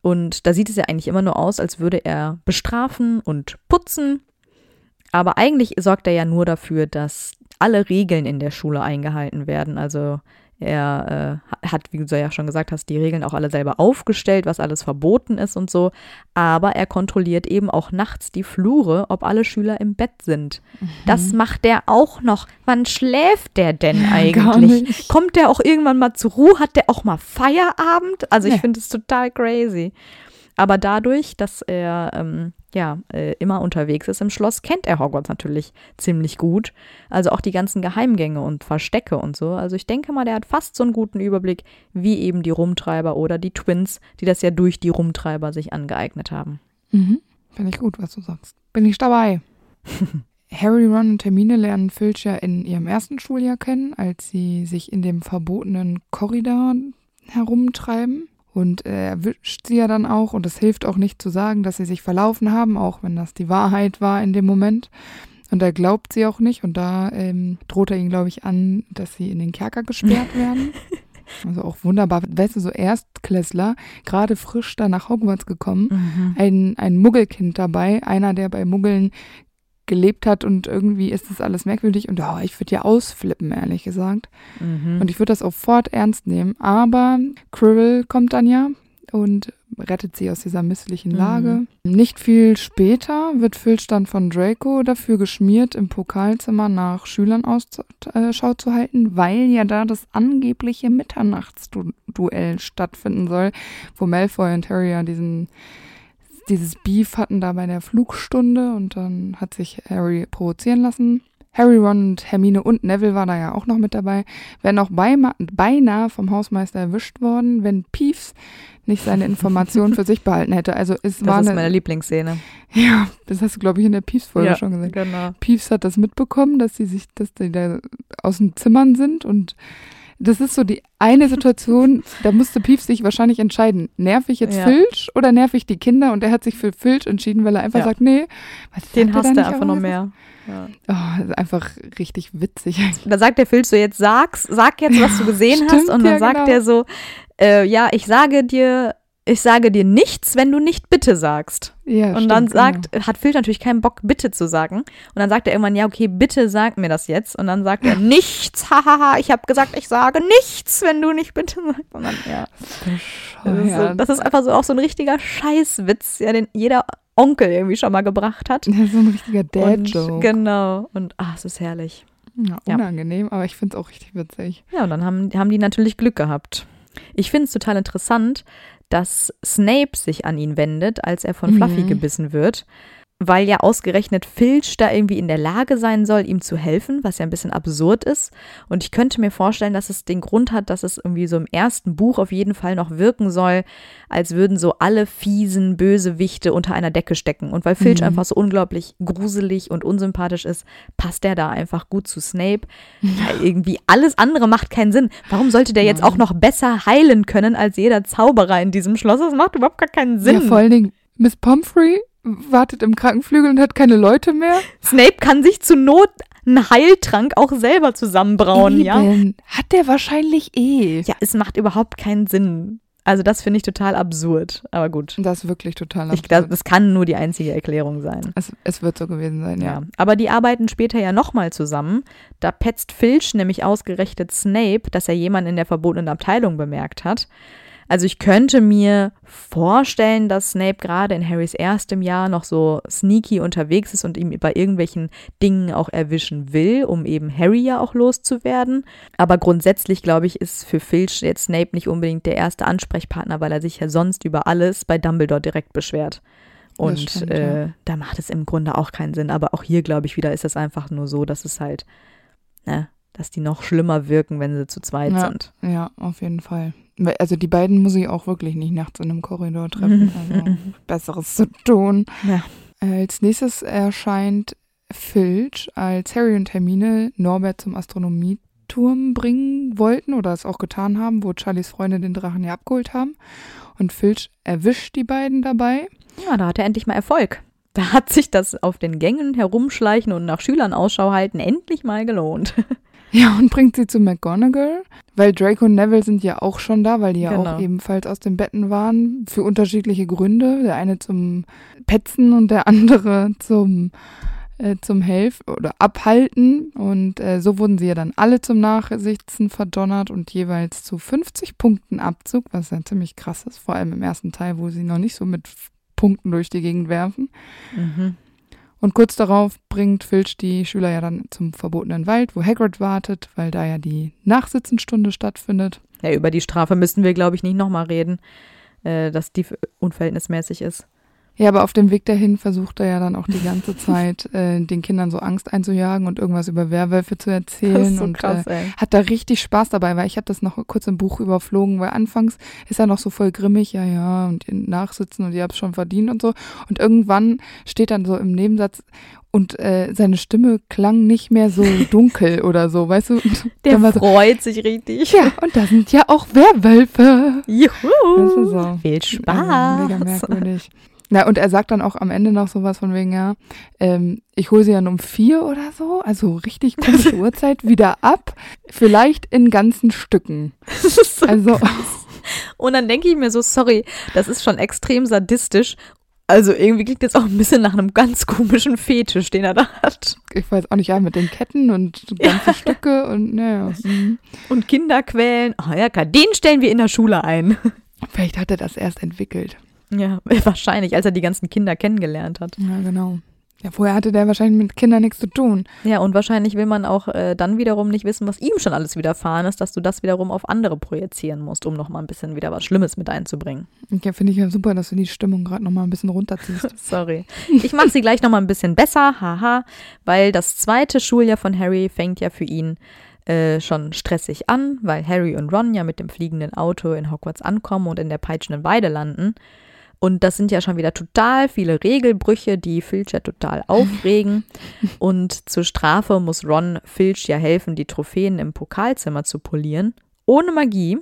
Und da sieht es ja eigentlich immer nur aus, als würde er bestrafen und putzen. Aber eigentlich sorgt er ja nur dafür, dass alle Regeln in der Schule eingehalten werden. Also er äh, hat, wie du ja schon gesagt hast, die Regeln auch alle selber aufgestellt, was alles verboten ist und so. Aber er kontrolliert eben auch nachts die Flure, ob alle Schüler im Bett sind. Das macht der auch noch. Wann schläft der denn eigentlich? Kommt der auch irgendwann mal zur Ruhe? Hat der auch mal Feierabend? Also ich Nee. finde es total crazy. Aber dadurch, dass er ähm, ja äh, immer unterwegs ist im Schloss, kennt er Hogwarts natürlich ziemlich gut. Also auch die ganzen Geheimgänge und Verstecke und so. Also ich denke mal, der hat fast so einen guten Überblick wie eben die Rumtreiber oder die Twins, die das ja durch die Rumtreiber sich angeeignet haben. Mhm. Finde ich gut, was du sagst. Bin ich dabei. *laughs* Harry, Ron und Hermine lernen Filch ja in ihrem ersten Schuljahr kennen, als sie sich in dem verbotenen Korridor herumtreiben. Und er erwischt sie ja dann auch und es hilft auch nicht zu sagen, dass sie sich verlaufen haben, auch wenn das die Wahrheit war in dem Moment. Und er glaubt sie auch nicht und da ähm, droht er ihnen, glaube ich, an, dass sie in den Kerker gesperrt *laughs* werden. Also auch wunderbar. Weißt du, so Erstklässler, gerade frisch da nach Hogwarts gekommen, ein, ein Muggelkind dabei, einer, der bei Muggeln gelebt hat und irgendwie ist das alles merkwürdig und oh, ich würde ja ausflippen, ehrlich gesagt. Mhm. Und ich würde das sofort ernst nehmen, aber Quirrell kommt dann ja und rettet sie aus dieser misslichen Lage. Nicht viel später wird Filch dann von Draco dafür geschmiert, im Pokalzimmer nach Schülern Ausschau zu halten, weil ja da das angebliche Mitternachtsduell stattfinden soll, wo Malfoy und Harry ja diesen dieses Beef hatten da bei der Flugstunde und dann hat sich Harry provozieren lassen. Harry, Ron und Hermine und Neville war da ja auch noch mit dabei. Wären auch beinahe vom Hausmeister erwischt worden, wenn Peeves nicht seine Informationen für sich behalten hätte. Also es Das war ist eine, meine Lieblingsszene. ja, das hast du glaube ich in der Peeves-Folge Ja, schon gesagt. Genau. Peeves hat das mitbekommen, dass sie sich, dass die da aus den Zimmern sind und das ist so die eine Situation, da musste Peeves sich wahrscheinlich entscheiden, nerv ich jetzt Ja. Filch oder nerv ich die Kinder? Und er hat sich für Filch entschieden, weil er einfach Ja. sagt, nee, Den hasst er einfach noch mehr. Ja. Oh, das ist einfach richtig witzig. *laughs* Da sagt der Filch so, jetzt sag's, sag jetzt, was du gesehen *laughs* Stimmt, hast. Und dann sagt genau. er so, äh, ja, ich sage dir, ich sage dir nichts, wenn du nicht bitte sagst. Ja, Und stimmt, dann genau. sagt, hat Filch natürlich keinen Bock, bitte zu sagen. Und dann sagt er irgendwann, ja, okay, bitte sag mir das jetzt. Und dann sagt er, *laughs* nichts, hahaha, ich habe gesagt, ich sage nichts, wenn du nicht bitte sagst. Und dann, ja. Das ist, so, das ist einfach so auch so ein richtiger Scheißwitz, ja, den jeder Onkel irgendwie schon mal gebracht hat. *laughs* Ja, so ein richtiger Dad-Joke. genau. Und ach, es ist herrlich. Ja, Ja. unangenehm, aber ich finde es auch richtig witzig. Ja, und dann haben, haben die natürlich Glück gehabt. Ich finde es total interessant, dass Snape sich an ihn wendet, als er von Mhm. Fluffy gebissen wird, weil ja ausgerechnet Filch da irgendwie in der Lage sein soll, ihm zu helfen, was ja ein bisschen absurd ist. Und ich könnte mir vorstellen, dass es den Grund hat, dass es irgendwie so im ersten Buch auf jeden Fall noch wirken soll, als würden so alle fiesen Bösewichte unter einer Decke stecken. Und weil Filch Mhm. einfach so unglaublich gruselig und unsympathisch ist, passt der da einfach gut zu Snape. Weil irgendwie alles andere macht keinen Sinn. Warum sollte der jetzt Nein. auch noch besser heilen können als jeder Zauberer in diesem Schloss? Das macht überhaupt gar keinen Sinn. Ja, vor allen Dingen, Miss Pomfrey wartet im Krankenflügel und hat keine Leute mehr. Snape kann sich zu Not einen Heiltrank auch selber zusammenbrauen, ja? Eben. Hat der wahrscheinlich eh. Ja, es macht überhaupt keinen Sinn. Also das finde ich total absurd. Aber gut. Das ist wirklich total Ich glaube, absurd. das kann nur die einzige Erklärung sein. es, es wird so gewesen sein, ja. Ja, aber die arbeiten später ja nochmal zusammen. Da petzt Filch nämlich ausgerechnet Snape, dass er jemanden in der verbotenen Abteilung bemerkt hat. Also ich könnte mir vorstellen, dass Snape gerade in Harrys erstem Jahr noch so sneaky unterwegs ist und ihm bei irgendwelchen Dingen auch erwischen will, um eben Harry ja auch loszuwerden. Aber grundsätzlich, glaube ich, ist für Filch jetzt Snape nicht unbedingt der erste Ansprechpartner, weil er sich ja sonst über alles bei Dumbledore direkt beschwert. Und stimmt, äh, ja. da macht es im Grunde auch keinen Sinn. Aber auch hier, glaube ich, wieder ist es einfach nur so, dass es halt, ne, dass die noch schlimmer wirken, wenn sie zu zweit Ja. sind. Ja, auf jeden Fall. Also die beiden muss ich auch wirklich nicht nachts in einem Korridor treffen. *laughs* Also Besseres zu tun. Ja. Als nächstes erscheint Filch, als Harry und Hermine Norbert zum Astronomieturm bringen wollten oder es auch getan haben, wo Charlies Freunde den Drachen ja abgeholt haben. Und Filch erwischt die beiden dabei. Ja, da hat er endlich mal Erfolg. Da hat sich das auf den Gängen herumschleichen und nach Schülern Ausschau halten endlich mal gelohnt. *laughs* Ja, und bringt sie zu McGonagall, weil Draco und Neville sind ja auch schon da, weil die ja Genau. auch ebenfalls aus den Betten waren, für unterschiedliche Gründe. Der eine zum Petzen und der andere zum, äh, zum Helfen oder Abhalten. Und äh, so wurden sie ja dann alle zum Nachsitzen verdonnert und jeweils zu 50 Punkten Abzug, was ja ziemlich krass ist, vor allem im ersten Teil, wo sie noch nicht so mit Punkten durch die Gegend werfen. Mhm. Und kurz darauf bringt Filch die Schüler ja dann zum verbotenen Wald, wo Hagrid wartet, weil da ja die Nachsitzenstunde stattfindet. Ja, über die Strafe müssten wir, glaube ich, nicht nochmal reden, äh, dass die unverhältnismäßig ist. Ja, aber auf dem Weg dahin versucht er ja dann auch die ganze *laughs* Zeit, äh, den Kindern so Angst einzujagen und irgendwas über Werwölfe zu erzählen. Das ist so und krass, äh, ey. hat da richtig Spaß dabei, weil ich habe das noch kurz im Buch überflogen, weil anfangs ist er noch so voll grimmig, ja, ja, und ihr nachsitzen und ihr habt schon verdient und so. Und irgendwann steht dann so im Nebensatz und äh, seine Stimme klang nicht mehr so *laughs* dunkel oder so, weißt du? Und Der so, freut sich richtig. ja, und da sind ja auch Werwölfe. Juhu! Das ist so. Viel Also, Spaß. mega merkwürdig. Na, und er sagt dann auch am Ende noch sowas von wegen, ja, ähm, ich hole sie dann um vier oder so, also richtig komische *laughs* Uhrzeit, wieder ab. Vielleicht in ganzen Stücken. *laughs* Das ist so Also, Und dann denke ich mir so, sorry, das ist schon extrem sadistisch. Also irgendwie klingt das auch ein bisschen nach einem ganz komischen Fetisch, den er da hat. ich weiß auch nicht, ja, mit den Ketten und ganze Stücke und naja. mhm. Und Kinder quälen. Ah ja, den stellen wir in der Schule ein. Vielleicht hat er das erst entwickelt. Ja, *laughs* wahrscheinlich, als er die ganzen Kinder kennengelernt hat. Ja, genau. Ja, vorher hatte der wahrscheinlich mit Kindern nichts zu tun. Ja, und wahrscheinlich will man auch äh, dann wiederum nicht wissen, was ihm schon alles widerfahren ist, dass du das wiederum auf andere projizieren musst, um nochmal ein bisschen wieder was Schlimmes mit einzubringen. Ja, finde ich ja super, dass du die Stimmung gerade nochmal ein bisschen runterziehst. *laughs* Sorry. Ich mache sie gleich nochmal ein bisschen besser, haha, weil das zweite Schuljahr von Harry fängt ja für ihn äh, schon stressig an, weil Harry und Ron ja mit dem fliegenden Auto in Hogwarts ankommen und in der peitschenden Weide landen. Und das sind ja schon wieder total viele Regelbrüche, die Filch ja total *laughs* aufregen. Und zur Strafe muss Ron Filch ja helfen, die Trophäen im Pokalzimmer zu polieren. Ohne Magie.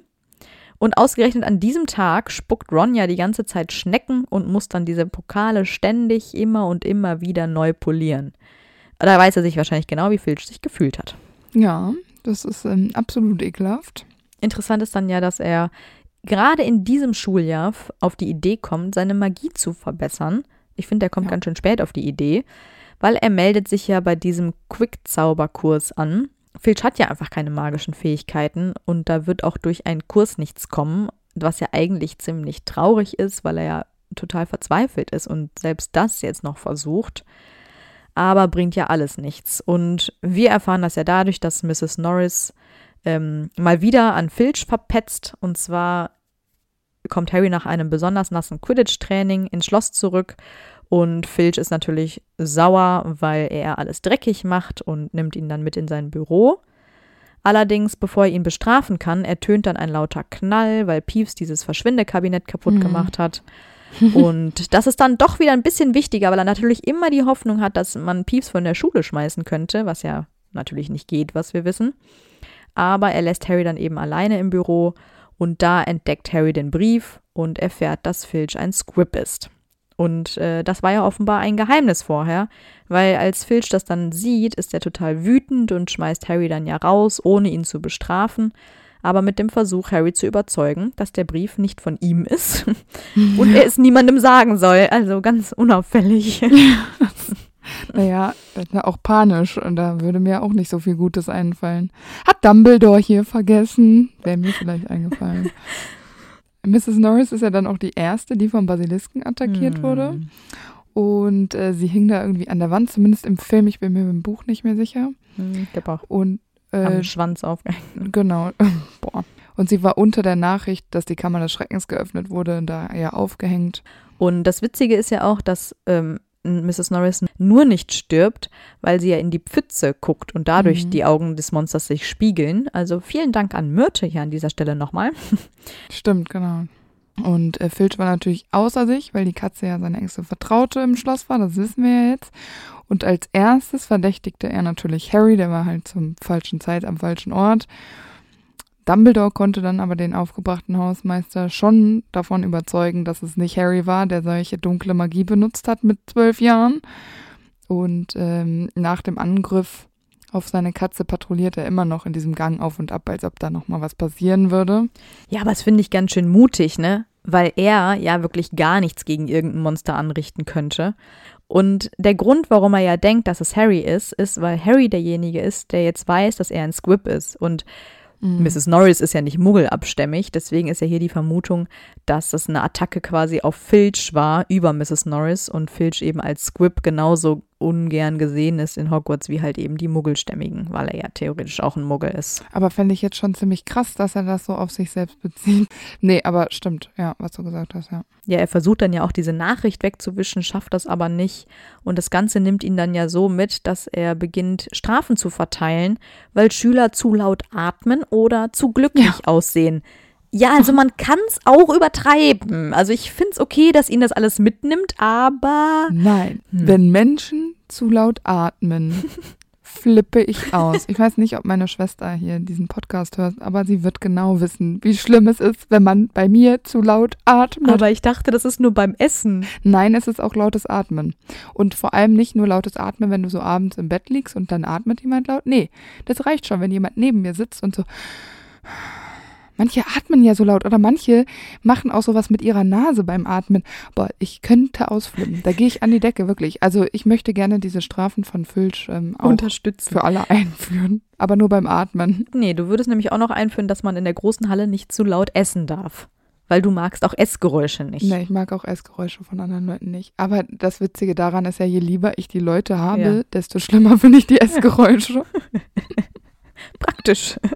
Und ausgerechnet an diesem Tag spuckt Ron ja die ganze Zeit Schnecken und muss dann diese Pokale ständig immer und immer wieder neu polieren. Da weiß er sich wahrscheinlich genau, wie Filch sich gefühlt hat. Ja, das ist ähm, absolut ekelhaft. Interessant ist dann ja, dass er gerade in diesem Schuljahr auf die Idee kommt, seine Magie zu verbessern. Ich finde, der kommt Ja. ganz schön spät auf die Idee, weil er meldet sich ja bei diesem Quick-Zauberkurs an. Filch hat ja einfach keine magischen Fähigkeiten und da wird auch durch einen Kurs nichts kommen, was ja eigentlich ziemlich traurig ist, weil er ja total verzweifelt ist und selbst das jetzt noch versucht. Aber bringt ja alles nichts. Und wir erfahren das ja dadurch, dass Mrs. Norris ähm, mal wieder an Filch verpetzt. Und zwar kommt Harry nach einem besonders nassen Quidditch-Training ins Schloss zurück. Und Filch ist natürlich sauer, weil er alles dreckig macht und nimmt ihn dann mit in sein Büro. Allerdings, bevor er ihn bestrafen kann, ertönt dann ein lauter Knall, weil Peeves dieses Verschwindekabinett kaputt Mhm. gemacht hat. *laughs* Und das ist dann doch wieder ein bisschen wichtiger, weil er natürlich immer die Hoffnung hat, dass man Peeves von der Schule schmeißen könnte, was ja natürlich nicht geht, was wir wissen. Aber er lässt Harry dann eben alleine im Büro und da entdeckt Harry den Brief und erfährt, dass Filch ein Squib ist. Und äh, das war ja offenbar ein Geheimnis vorher, weil als Filch das dann sieht, ist er total wütend und schmeißt Harry dann ja raus, ohne ihn zu bestrafen, aber mit dem Versuch, Harry zu überzeugen, dass der Brief nicht von ihm ist *laughs* und er es niemandem sagen soll. Also ganz unauffällig. *laughs* *laughs* Naja, das ja auch panisch und da würde mir auch nicht so viel Gutes einfallen. Hat Dumbledore hier vergessen? Wäre mir vielleicht eingefallen. *laughs* Mrs. Norris ist ja dann auch die erste, die vom Basilisken attackiert Hm. wurde. Und äh, sie hing da irgendwie an der Wand, zumindest im Film. Ich bin mir im Buch nicht mehr sicher. Hm, Ich auch Und äh, am Schwanz aufgehängt. Genau. *laughs* Boah. Und sie war unter der Nachricht, dass die Kammer des Schreckens geöffnet wurde, da ja aufgehängt. Und das Witzige ist ja auch, dass ähm, Mrs. Norris nur nicht stirbt, weil sie ja in die Pfütze guckt und dadurch Mhm. die Augen des Monsters sich spiegeln. Also vielen Dank an Myrte hier an dieser Stelle nochmal. *laughs* Stimmt, genau. Und äh, Filch war natürlich außer sich, weil die Katze ja seine engste Vertraute im Schloss war, das wissen wir ja jetzt. Und als erstes verdächtigte er natürlich Harry, der war halt zum falschen Zeit am falschen Ort. Dumbledore konnte dann aber den aufgebrachten Hausmeister schon davon überzeugen, dass es nicht Harry war, der solche dunkle Magie benutzt hat mit zwölf Jahren. Und ähm, nach dem Angriff auf seine Katze patrouilliert er immer noch in diesem Gang auf und ab, als ob da noch mal was passieren würde. Ja, aber das finde ich ganz schön mutig, ne? Weil er ja wirklich gar nichts gegen irgendein Monster anrichten könnte. Und der Grund, warum er ja denkt, dass es Harry ist, ist, weil Harry derjenige ist, der jetzt weiß, dass er ein Squib ist. Und Mhm. Mrs. Norris ist ja nicht muggelabstämmig, deswegen ist ja hier die Vermutung, dass das eine Attacke quasi auf Filch war über Mrs. Norris und Filch eben als Squib genauso ungern gesehen ist in Hogwarts wie halt eben die Muggelstämmigen, weil er ja theoretisch auch ein Muggel ist. Aber fände ich jetzt schon ziemlich krass, dass er das so auf sich selbst bezieht. *laughs* Nee, aber stimmt, ja, was du gesagt hast, ja. Ja, er versucht dann ja auch diese Nachricht wegzuwischen, schafft das aber nicht. Und das Ganze nimmt ihn dann ja so mit, dass er beginnt, Strafen zu verteilen, weil Schüler zu laut atmen oder zu glücklich aussehen. Ja, also man kann es auch übertreiben. Also ich finde es okay, dass ihn das alles mitnimmt, aber Nein, Hm. wenn Menschen zu laut atmen, *laughs* flippe ich aus. Ich weiß nicht, ob meine Schwester hier diesen Podcast hört, aber sie wird genau wissen, wie schlimm es ist, wenn man bei mir zu laut atmet. aber ich dachte, das ist nur beim Essen. Nein, es ist auch lautes Atmen. Und vor allem nicht nur lautes Atmen, wenn du so abends im Bett liegst und dann atmet jemand laut. Nee, das reicht schon, wenn jemand neben mir sitzt und so. Manche atmen ja so laut oder manche machen auch sowas mit ihrer Nase beim Atmen. Boah, ich könnte ausflippen. Da gehe ich an die Decke, wirklich. Also ich möchte gerne diese Strafen von Filch ähm, auch Unterstützen. für alle einführen. Aber nur beim Atmen. Nee, du würdest nämlich auch noch einführen, dass man in der großen Halle nicht zu laut essen darf. Weil du magst auch Essgeräusche nicht. Nee, ich mag auch Essgeräusche von anderen Leuten nicht. Aber das Witzige daran ist ja, je lieber ich die Leute habe, Ja. desto schlimmer *laughs* finde ich die Essgeräusche. *laughs* Praktisch. *laughs*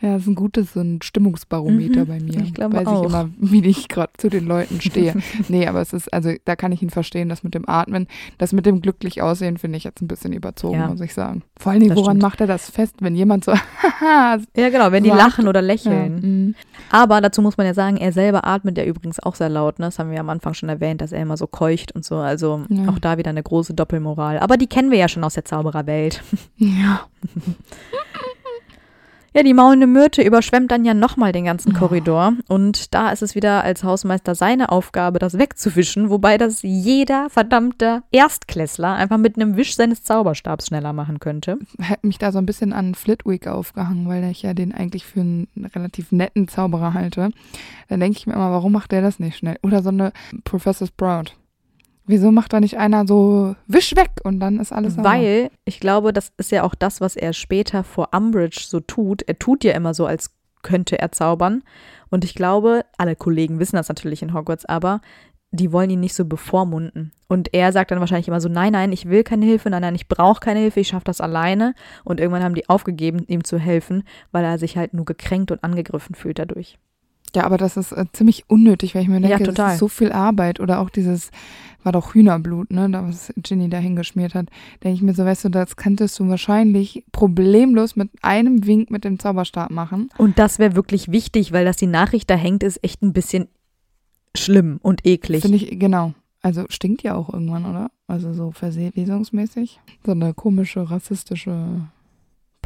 Ja, das ist ein gutes so ein Stimmungsbarometer Mhm, bei mir. ich glaube Weiß auch. ich immer, *laughs* wie ich gerade zu den Leuten stehe. *laughs* nee, aber es ist, also da kann ich ihn verstehen, das mit dem Atmen. Das mit dem glücklich aussehen finde ich jetzt ein bisschen überzogen, Ja. muss ich sagen. Vor allen Dingen, Das woran stimmt. macht er das fest, wenn jemand so, *laughs* Ja, genau, wenn die Sagt- lachen oder ja, lächeln. mm. Aber dazu muss man ja sagen, er selber atmet ja übrigens auch sehr laut. Ne? Das haben wir am Anfang schon erwähnt, dass er immer so keucht und so. Also Ja. auch da wieder eine große Doppelmoral. Aber die kennen wir ja schon aus der Zaubererwelt. ja. Ja, die maulende Myrte überschwemmt dann ja nochmal den ganzen Korridor. Und da ist es wieder als Hausmeister seine Aufgabe, das wegzuwischen, wobei das jeder verdammte Erstklässler einfach mit einem Wisch seines Zauberstabs schneller machen könnte. Hat mich da so ein bisschen an Flitwick aufgehangen, weil ich ja den eigentlich für einen relativ netten Zauberer halte. Dann denke ich mir immer, warum macht der das nicht schnell? Oder so eine Professor Sprout. Wieso macht da nicht einer so wisch weg und dann ist alles? Weil ich glaube, das ist ja auch das, was er später vor Umbridge so tut. Er tut ja immer so, als könnte er zaubern. Und ich glaube, alle Kollegen wissen das natürlich in Hogwarts, aber die wollen ihn nicht so bevormunden. Und er sagt dann wahrscheinlich immer so, nein, nein, ich will keine Hilfe, nein, nein, ich brauche keine Hilfe, ich schaffe das alleine. Und irgendwann haben die aufgegeben, ihm zu helfen, weil er sich halt nur gekränkt und angegriffen fühlt dadurch. Ja, aber das ist äh, ziemlich unnötig, weil ich mir denke, Ja, das ist so viel Arbeit. Oder auch dieses, war doch Hühnerblut, ne, da was Ginny da hingeschmiert hat. Denke ich mir so, weißt du, das könntest du wahrscheinlich problemlos mit einem Wink mit dem Zauberstab machen. Und das wäre wirklich wichtig, weil dass die Nachricht da hängt, ist echt ein bisschen schlimm und eklig. Finde ich, genau. Also stinkt ja auch irgendwann, oder? Also so versehungsmäßig. So eine komische, rassistische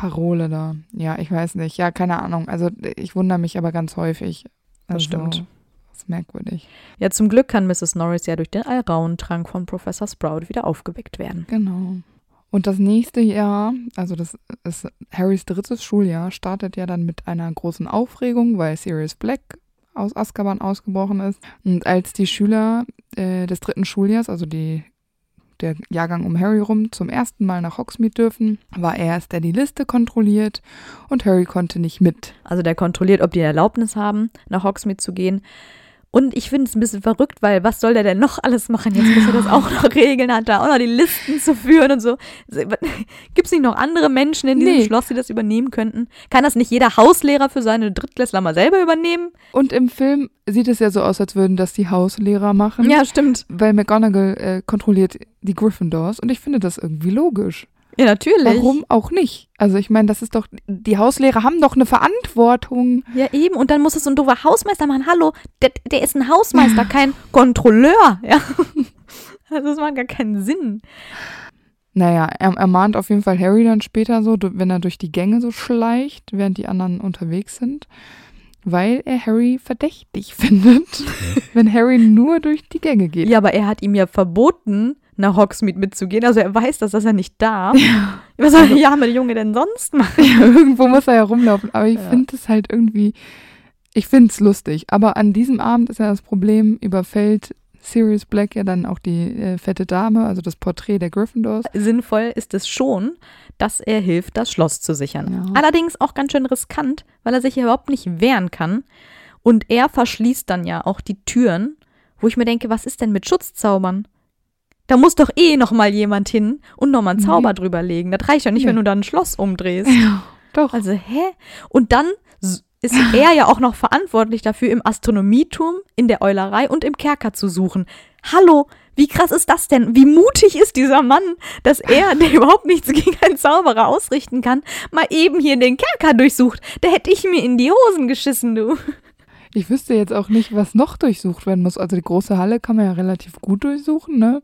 Parole da. Ja, ich weiß nicht. Ja, keine Ahnung. Also ich wundere mich aber ganz häufig. Also, Das stimmt. Ist merkwürdig. Ja, zum Glück kann Mrs. Norris ja durch den Alraunentrank von Professor Sprout wieder aufgeweckt werden. Genau. Und das nächste Jahr, also das ist Harrys drittes Schuljahr, startet ja dann mit einer großen Aufregung, weil Sirius Black aus Azkaban ausgebrochen ist. Und als die Schüler äh, des dritten Schuljahrs, also die, der Jahrgang um Harry rum, zum ersten Mal nach Hogsmeade dürfen, war er es, der die Liste kontrolliert und Harry konnte nicht mit. Also der kontrolliert, ob die Erlaubnis haben, nach Hogsmeade zu gehen. Und ich finde es ein bisschen verrückt, weil was soll der denn noch alles machen? Jetzt muss er das auch noch *laughs* regeln, hat da auch noch die Listen zu führen und so. *laughs* Gibt es nicht noch andere Menschen in diesem Nee. Schloss, die das übernehmen könnten? Kann das nicht jeder Hauslehrer für seine Drittklässler mal selber übernehmen? Und im Film sieht es ja so aus, als würden das die Hauslehrer machen. Ja, stimmt. Weil McGonagall äh, kontrolliert die Gryffindors und ich finde das irgendwie logisch. Ja, natürlich. Warum auch nicht? Also ich meine, das ist doch, die Hauslehrer haben doch eine Verantwortung. Ja, eben. Und dann muss es so ein doofer Hausmeister machen. Hallo, der, der ist ein Hausmeister, kein Kontrolleur. Ja. *laughs* Also das macht gar keinen Sinn. Naja, er, er mahnt auf jeden Fall Harry dann später so, wenn er durch die Gänge so schleicht, während die anderen unterwegs sind, weil er Harry verdächtig *laughs* findet, wenn Harry nur durch die Gänge geht. Ja, aber er hat ihm ja verboten, nach Hogsmeade mitzugehen. Also er weiß, dass das er nicht darf. *laughs* Was soll der arme Junge denn sonst machen? Ja, irgendwo muss er ja rumlaufen. Aber ich Ja. finde es halt irgendwie, ich finde es lustig. Aber an diesem Abend ist ja das Problem, überfällt Sirius Black ja dann auch die äh, fette Dame, also das Porträt der Gryffindors. Sinnvoll ist es schon, dass er hilft, das Schloss zu sichern. Ja. Allerdings auch ganz schön riskant, weil er sich ja überhaupt nicht wehren kann. Und er verschließt dann ja auch die Türen, wo ich mir denke, was ist denn mit Schutzzaubern? Da muss doch eh noch mal jemand hin und noch mal einen Nee. Zauber drüber legen. Das reicht ja nicht, Nee. wenn du da ein Schloss umdrehst. Doch. Also, hä? Und dann ist er ja auch noch verantwortlich dafür, im Astronomieturm, in der Eulerei und im Kerker zu suchen. Hallo, wie krass ist das denn? Wie mutig ist dieser Mann, dass er, der *laughs* überhaupt nichts gegen einen Zauberer ausrichten kann, mal eben hier den Kerker durchsucht? Da hätte ich mir in die Hosen geschissen, du. Ich wüsste jetzt auch nicht, was noch durchsucht werden muss. Also die große Halle kann man ja relativ gut durchsuchen, ne?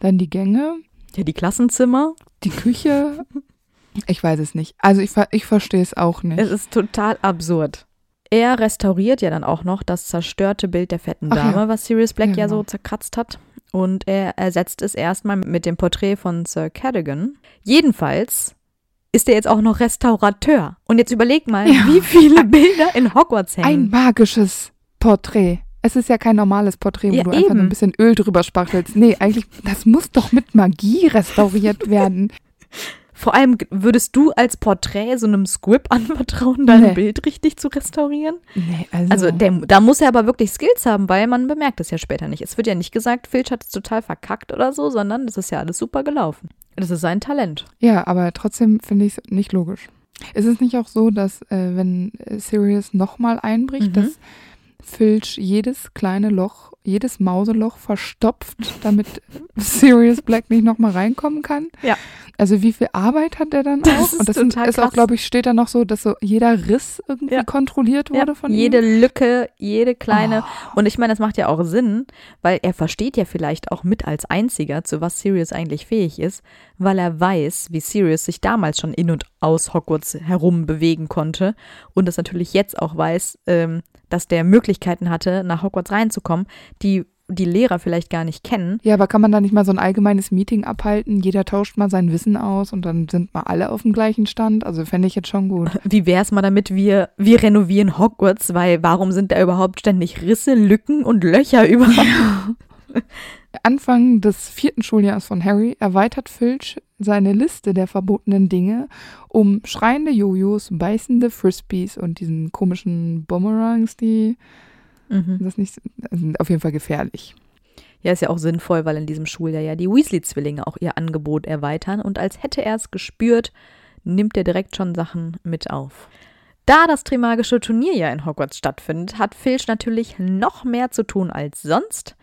Dann die Gänge, Ja, die Klassenzimmer. die Küche. *laughs* Ich weiß es nicht. Also ich, ich verstehe es auch nicht. Es ist total absurd. Er restauriert ja dann auch noch das zerstörte Bild der fetten Ach ja. Dame, was Sirius Black Ja, ja, so genau. zerkratzt hat. Und er ersetzt es erstmal mit dem Porträt von Sir Cadogan. Jedenfalls ist er jetzt auch noch Restaurateur. Und jetzt überleg mal, Ja. wie viele *laughs* Bilder in Hogwarts Ein hängen. magisches Porträt. Es ist ja kein normales Porträt, wo Ja, du einfach nur eben. ein bisschen Öl drüber spachtelst. Nee, eigentlich, das muss doch mit Magie restauriert werden. *laughs* Vor allem würdest du als Porträt so einem Squib anvertrauen, dein Nee. Bild richtig zu restaurieren? Nee, also, Also der, da muss er aber wirklich Skills haben, weil man bemerkt es ja später nicht. Es wird ja nicht gesagt, Filch hat es total verkackt oder so, sondern das ist ja alles super gelaufen. Das ist sein Talent. ja, aber trotzdem finde ich es nicht logisch. Ist es nicht auch so, dass äh, wenn äh, Sirius nochmal einbricht, Mhm. dass Filch jedes kleine Loch jedes Mauseloch verstopft, damit *laughs* Sirius Black nicht nochmal reinkommen kann. Ja. Also wie viel Arbeit hat der dann Das auch? ist Und das total ist auch, glaube ich, steht da noch so, dass so jeder Riss irgendwie Ja. kontrolliert wurde Ja, von jede ihm. Lücke, jede kleine. Oh. Und ich meine, das macht ja auch Sinn, weil er versteht ja vielleicht auch mit als einziger, zu was Sirius eigentlich fähig ist, weil er weiß, wie Sirius sich damals schon in und aus Hogwarts herum bewegen konnte und das natürlich jetzt auch weiß, ähm, dass der Möglichkeiten hatte, nach Hogwarts reinzukommen, die die Lehrer vielleicht gar nicht kennen. Ja, aber kann man da nicht mal so ein allgemeines Meeting abhalten? Jeder tauscht mal sein Wissen aus und dann sind mal alle auf dem gleichen Stand. Also fände ich jetzt schon gut. *laughs* Wie wär's mal damit, wir, wir renovieren Hogwarts, weil warum sind da überhaupt ständig Risse, Lücken und Löcher überall? *laughs* Anfang des vierten Schuljahres von Harry erweitert Filch seine Liste der verbotenen Dinge um schreiende Jojos, beißende Frisbees und diesen komischen Boomerangs, die Mhm. das nicht sind auf jeden Fall gefährlich. Ja, ist ja auch sinnvoll, weil in diesem Schuljahr ja die Weasley-Zwillinge auch ihr Angebot erweitern und als hätte er es gespürt, nimmt er direkt schon Sachen mit auf. Da das Trimagische Turnier ja in Hogwarts stattfindet, hat Filch natürlich noch mehr zu tun als sonst.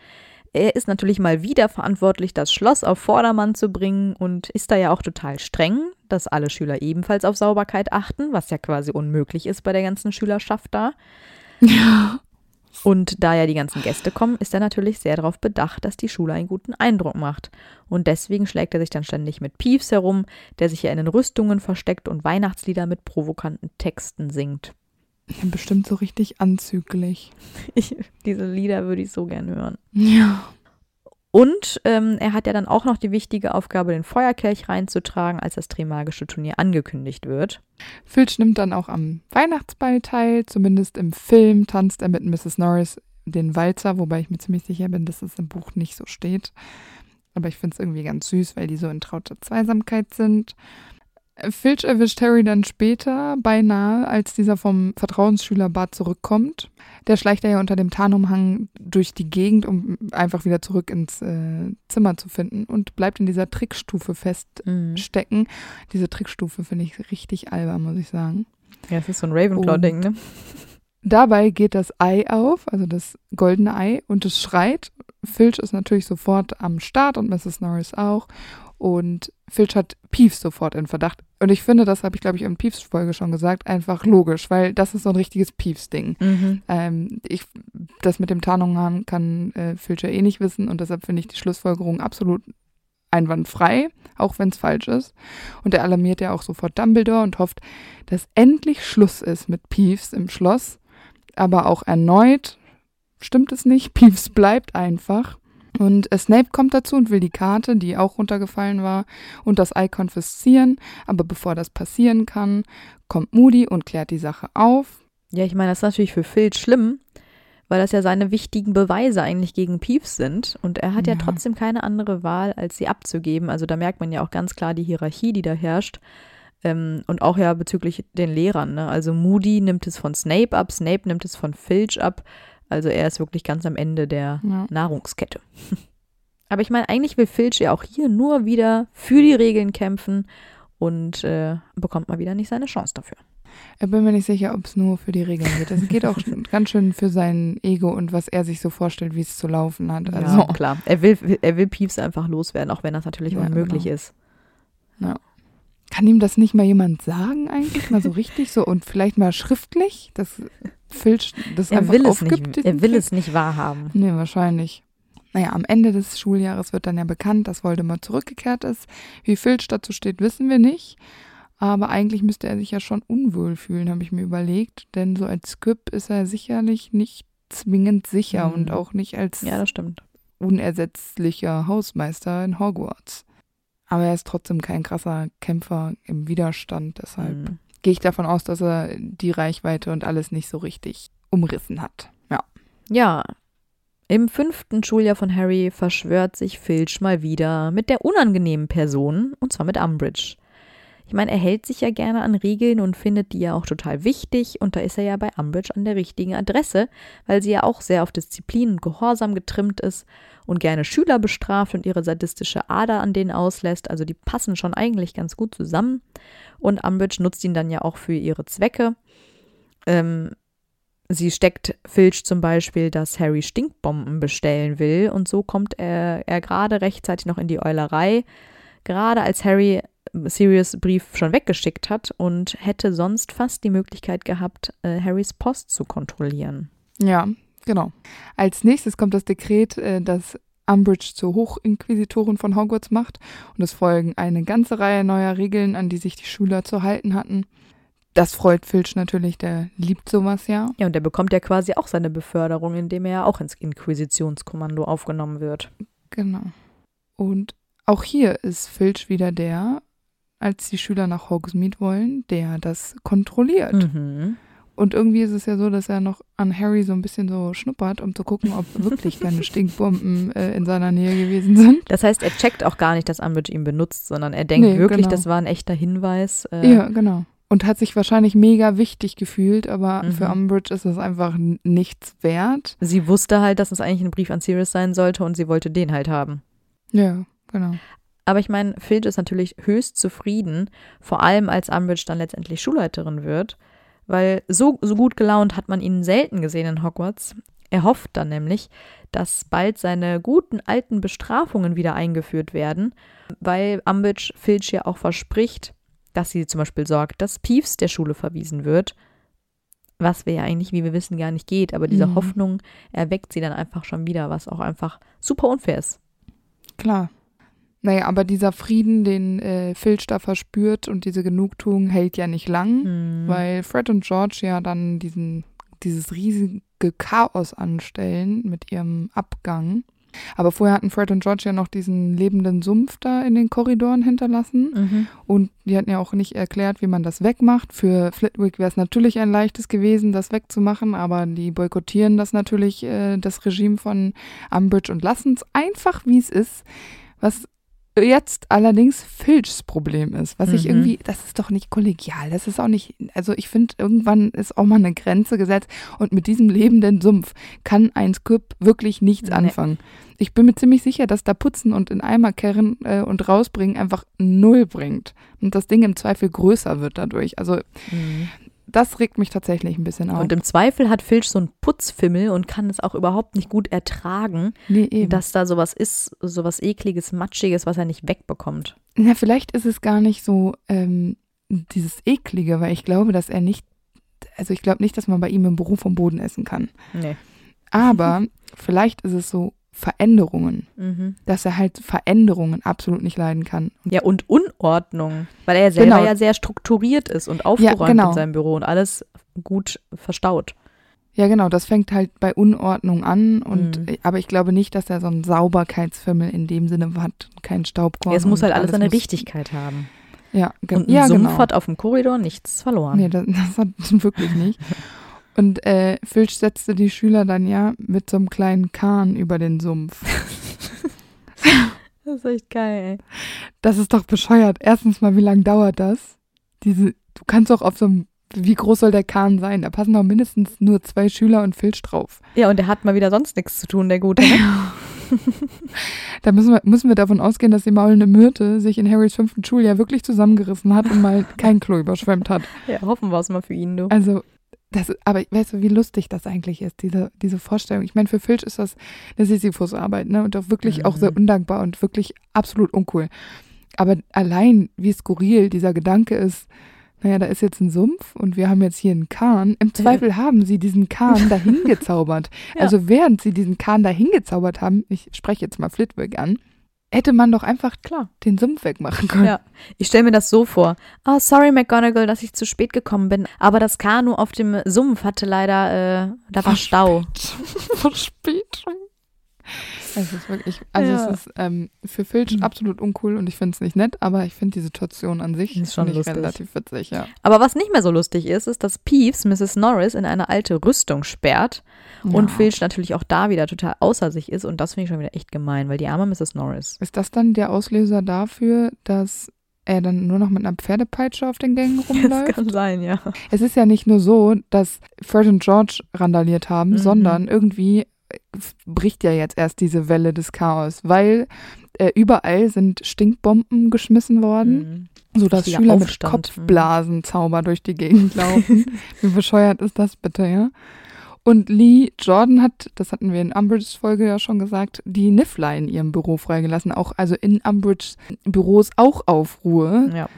Er ist natürlich mal wieder verantwortlich, das Schloss auf Vordermann zu bringen und ist da ja auch total streng, dass alle Schüler ebenfalls auf Sauberkeit achten, was ja quasi unmöglich ist bei der ganzen Schülerschaft da. Ja. Und da ja die ganzen Gäste kommen, ist er natürlich sehr darauf bedacht, dass die Schule einen guten Eindruck macht. Und deswegen schlägt er sich dann ständig mit Peeves herum, der sich ja in den Rüstungen versteckt und Weihnachtslieder mit provokanten Texten singt. Bestimmt so richtig anzüglich. *laughs* Ich, diese Lieder würde ich so gern hören. Ja. Und ähm, er hat ja dann auch noch die wichtige Aufgabe, den Feuerkelch reinzutragen, als das Trimagische Turnier angekündigt wird. Filch nimmt dann auch am Weihnachtsball teil. Zumindest im Film tanzt er mit Mrs. Norris den Walzer, wobei ich mir ziemlich sicher bin, dass es im Buch nicht so steht. Aber ich finde es irgendwie ganz süß, weil die so in trauter Zweisamkeit sind. Filch erwischt Harry dann später, beinahe, als dieser vom Vertrauensschüler Bart zurückkommt. Der schleicht er ja unter dem Tarnumhang durch die Gegend, um einfach wieder zurück ins äh, Zimmer zu finden und bleibt in dieser Trickstufe feststecken. Diese Trickstufe finde ich richtig albern, muss ich sagen. Ja, das ist so ein Ravenclaw-Ding, ne? Dabei geht das Ei auf, also das goldene Ei, und es schreit. Filch ist natürlich sofort am Start und Mrs. Norris auch. Und Filch hat Peeves sofort in Verdacht. Und ich finde, das habe ich, glaube ich, in Peeves-Folge schon gesagt, einfach logisch, weil das ist so ein richtiges Peeves-Ding. Mhm. Ähm, ich, das mit dem Tarnung kann äh, Filch ja eh nicht wissen und deshalb finde ich die Schlussfolgerung absolut einwandfrei, auch wenn es falsch ist. Und er alarmiert ja auch sofort Dumbledore und hofft, dass endlich Schluss ist mit Peeves im Schloss. Aber auch erneut stimmt es nicht. Peeves bleibt einfach. Und äh, Snape kommt dazu und will die Karte, die auch runtergefallen war, und das Ei konfiszieren. Aber bevor das passieren kann, kommt Moody und klärt die Sache auf. Ja, ich meine, das ist natürlich für Filch schlimm, weil das ja seine wichtigen Beweise eigentlich gegen Peeves sind. Und er hat ja. Ja. trotzdem keine andere Wahl, als sie abzugeben. Also da merkt man ja auch ganz klar die Hierarchie, die da herrscht. Ähm, und auch ja bezüglich den Lehrern. Ne? Also Moody nimmt es von Snape ab, Snape nimmt es von Filch ab. Also er ist wirklich ganz am Ende der Ja. Nahrungskette. *laughs* Aber ich meine, eigentlich will Filch ja auch hier nur wieder für die Regeln kämpfen und äh, bekommt mal wieder nicht seine Chance dafür. Ich bin mir nicht sicher, ob es nur für die Regeln geht. Es geht auch *laughs* ganz schön für sein Ego und was er sich so vorstellt, wie es zu laufen hat. Also, ja, klar. Er will, er will Peeves einfach loswerden, auch wenn das natürlich Ja, unmöglich genau. ist. kann ihm das nicht mal jemand sagen eigentlich? Mal so richtig so und vielleicht mal schriftlich, dass Filch das Er einfach will es aufgibt? nicht, er will es nicht wahrhaben. Nee, wahrscheinlich. Naja, am Ende des Schuljahres wird dann ja bekannt, dass Voldemort zurückgekehrt ist. Wie Filch dazu steht, wissen wir nicht. Aber eigentlich müsste er sich ja schon unwohl fühlen, habe ich mir überlegt. Denn so als Squib ist er sicherlich nicht zwingend sicher Mhm. und auch nicht als Ja, unersetzlicher Hausmeister in Hogwarts. Aber er ist trotzdem kein krasser Kämpfer im Widerstand. Deshalb Mhm. Gehe ich davon aus, dass er die Reichweite und alles nicht so richtig umrissen hat. Ja. Ja, im fünften Schuljahr von Harry verschwört sich Filch mal wieder mit der unangenehmen Person, und zwar mit Umbridge. Ich meine, er hält sich ja gerne an Regeln und findet die ja auch total wichtig, und da ist er ja bei Umbridge an der richtigen Adresse, weil sie ja auch sehr auf Disziplin und Gehorsam getrimmt ist und gerne Schüler bestraft und ihre sadistische Ader an denen auslässt. Also die passen schon eigentlich ganz gut zusammen. Und Umbridge nutzt ihn dann ja auch für ihre Zwecke. Ähm, Sie steckt Filch zum Beispiel, dass Harry Stinkbomben bestellen will und so kommt er, er gerade rechtzeitig noch in die Eulerei, gerade als Harry Sirius Brief schon weggeschickt hat und hätte sonst fast die Möglichkeit gehabt, äh, Harrys Post zu kontrollieren. Ja, genau. Als nächstes kommt das Dekret, äh, das Umbridge zur Hochinquisitorin von Hogwarts macht und es folgen eine ganze Reihe neuer Regeln, an die sich die Schüler zu halten hatten. Das freut Filch natürlich, der liebt sowas ja. Ja, und der bekommt ja quasi auch seine Beförderung, indem er ja auch ins Inquisitionskommando aufgenommen wird. Genau. Und auch hier ist Filch wieder der, als die Schüler nach Hogsmeade wollen, der das kontrolliert. Mhm. Und irgendwie ist es ja so, dass er noch an Harry so ein bisschen so schnuppert, um zu gucken, ob *laughs* wirklich keine Stinkbomben äh, in seiner Nähe gewesen sind. Das heißt, er checkt auch gar nicht, dass Umbridge ihn benutzt, sondern er denkt Nee, wirklich, genau. das war ein echter Hinweis. Äh, Ja, genau. Und hat sich wahrscheinlich mega wichtig gefühlt, aber Mhm. für Umbridge ist das einfach nichts wert. Sie wusste halt, dass es eigentlich ein Brief an Sirius sein sollte und sie wollte den halt haben. Ja, genau. Aber ich meine, Filch ist natürlich höchst zufrieden, vor allem als Umbridge dann letztendlich Schulleiterin wird, weil so, so gut gelaunt hat man ihn selten gesehen in Hogwarts. Er hofft dann nämlich, dass bald seine guten alten Bestrafungen wieder eingeführt werden, weil Umbridge Filch ja auch verspricht, dass sie zum Beispiel sorgt, dass Peeves der Schule verwiesen wird, was wir ja eigentlich, wie wir wissen, gar nicht geht. Aber diese Mhm. Hoffnung erweckt sie dann einfach schon wieder, was auch einfach super unfair ist. Klar. Naja, aber dieser Frieden, den äh, Filch da verspürt und diese Genugtuung hält ja nicht lang, Mhm. weil Fred und George ja dann diesen, dieses riesige Chaos anstellen mit ihrem Abgang. Aber vorher hatten Fred und George ja noch diesen lebenden Sumpf da in den Korridoren hinterlassen. Mhm. Und die hatten ja auch nicht erklärt, wie man das wegmacht. Für Flitwick wäre es natürlich ein leichtes gewesen, das wegzumachen, aber die boykottieren das natürlich, äh, das Regime von Umbridge und lassen es einfach, wie es ist. Was jetzt allerdings Filchs Problem ist, was ich Mhm. irgendwie, das ist doch nicht kollegial, das ist auch nicht, also ich finde, irgendwann ist auch mal eine Grenze gesetzt und mit diesem lebenden Sumpf kann ein Squib wirklich nichts Nee. anfangen. Ich bin mir ziemlich sicher, dass da Putzen und in Eimer kehren äh, und rausbringen einfach null bringt und das Ding im Zweifel größer wird dadurch. Also Mhm. Das regt mich tatsächlich ein bisschen auf. Und im Zweifel hat Filch so einen Putzfimmel und kann es auch überhaupt nicht gut ertragen, nee, dass da sowas ist, sowas ekliges, matschiges, was er nicht wegbekommt. Na, vielleicht ist es gar nicht so ähm, dieses Eklige, weil ich glaube, dass er nicht, also ich glaube nicht, dass man bei ihm im Büro vom Boden essen kann. Nee. Aber *laughs* vielleicht ist es so Veränderungen, Mhm. dass er halt Veränderungen absolut nicht leiden kann. Ja, und Unordnung, weil er selber Genau. ja sehr strukturiert ist und aufgeräumt genau. in seinem Büro und alles gut verstaut. Ja, genau, das fängt halt bei Unordnung an und Mhm. aber ich glaube nicht, dass er so einen Sauberkeitsfimmel in dem Sinne hat, kein Staubkorn. Ja, es muss halt alles seine Richtigkeit haben. Ja, ge Und ein ja Sumpf genau. hat auf dem Korridor nichts verloren. Nee, das, *laughs* das hat wirklich nicht. *laughs* Und äh, Filch setzte die Schüler dann ja mit so einem kleinen Kahn über den Sumpf. *laughs* Das ist echt geil. Das ist doch bescheuert. Erstens mal, wie lange dauert das? Diese, du kannst doch auf so einem, wie groß soll der Kahn sein? Da passen doch mindestens nur zwei Schüler und Filch drauf. Ja, und er hat mal wieder sonst nichts zu tun, der Gute. Ne? *laughs* Da müssen wir, müssen wir davon ausgehen, dass die maulende Myrte sich in Harrys fünften Schuljahr wirklich zusammengerissen hat und mal kein Klo überschwemmt hat. ja, hoffen wir es mal für ihn, du. Also, das, aber weißt du, wie lustig das eigentlich ist, diese, diese Vorstellung. Ich meine, für Filch ist das eine Sisyphus-Arbeit, ne? Und auch wirklich auch sehr Mhm. undankbar und wirklich absolut uncool. Aber allein, wie skurril dieser Gedanke ist, naja, da ist jetzt ein Sumpf und wir haben jetzt hier einen Kahn. Im Zweifel haben sie diesen Kahn *laughs* dahin gezaubert. Ja. Also während sie diesen Kahn dahin gezaubert haben, ich spreche jetzt mal Flitwick an, hätte man doch einfach Klar. den Sumpf wegmachen können. Ja. Ich stelle mir das so vor. Oh, sorry, McGonagall, dass ich zu spät gekommen bin. Aber das Kanu auf dem Sumpf hatte leider, äh, da war Stau. Verspätung. *laughs* Es ist wirklich, also Ja. es ist ähm, für Filch Mhm. absolut uncool und ich finde es nicht nett, aber ich finde die Situation an sich Ist schon lustig. relativ witzig, ja. Aber was nicht mehr so lustig ist, ist, dass Peeves Mrs. Norris in eine alte Rüstung sperrt und ja. Filch natürlich auch da wieder total außer sich ist. Und das finde ich schon wieder echt gemein, weil die arme Mrs. Norris. Ist das dann der Auslöser dafür, dass er dann nur noch mit einer Pferdepeitsche auf den Gängen *laughs* Das rumläuft? kann sein, ja. es ist ja nicht nur so, dass Fred und George randaliert haben, Mhm. sondern irgendwie bricht ja jetzt erst diese Welle des Chaos, weil äh, überall sind Stinkbomben geschmissen worden. Mhm. so dass Richtiger Schüler Aufstand. mit Kopfblasenzauber durch die Gegend *laughs* laufen. Wie bescheuert ist das bitte, ja? Und Lee Jordan hat, das hatten wir in Umbridge's Folge ja schon gesagt, die Niffler in ihrem Büro freigelassen. Auch, also in Umbridge's Büros auch Aufruhr. Ja.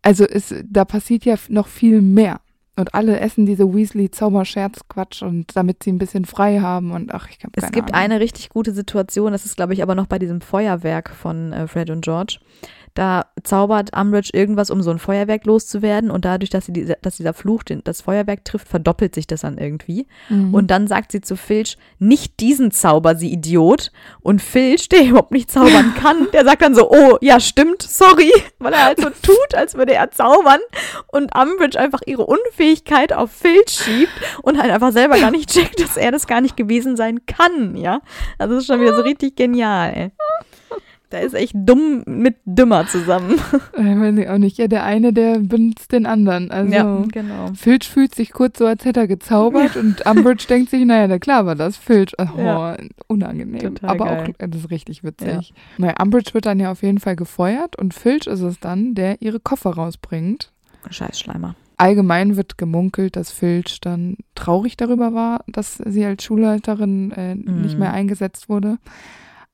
Also ist, da passiert ja noch viel mehr. Und alle essen diese Weasley-Zauberscherz-Quatsch und damit sie ein bisschen frei haben und ach, ich habe Es gibt Ahnung. eine richtig gute Situation, das ist, glaube ich, aber noch bei diesem Feuerwerk von äh, Fred und George. Da zaubert Umbridge irgendwas, um so ein Feuerwerk loszuwerden und dadurch, dass, sie diese, dass dieser Fluch den, das Feuerwerk trifft, verdoppelt sich das dann irgendwie. Mhm. Und dann sagt sie zu Filch, nicht diesen Zauber, sie Idiot. Und Filch, der *laughs* überhaupt nicht zaubern kann, der sagt dann so, oh, ja, stimmt, sorry, *laughs* weil er halt so tut, als würde er zaubern. Und Umbridge einfach ihre Unfähigkeit auf Filch schiebt und halt einfach selber gar nicht checkt, dass er das gar nicht gewesen sein kann, ja. Also das ist schon wieder so richtig genial, ey. Da ist echt dumm mit dümmer zusammen. Äh, weiß ich auch nicht. Ja, der eine, der benutzt den anderen. Also Ja, genau. Filch fühlt sich kurz so, als hätte er gezaubert *laughs* und Umbridge denkt sich, naja, na klar war das Filch. Oh, Ja. unangenehm. Total Aber geil. auch, das ist richtig witzig. Naja, Umbridge wird dann ja auf jeden Fall gefeuert und Filch ist es dann, der ihre Koffer rausbringt. Scheiß Schleimer. Allgemein wird gemunkelt, dass Filch dann traurig darüber war, dass sie als Schulleiterin äh, nicht Mhm. mehr eingesetzt wurde.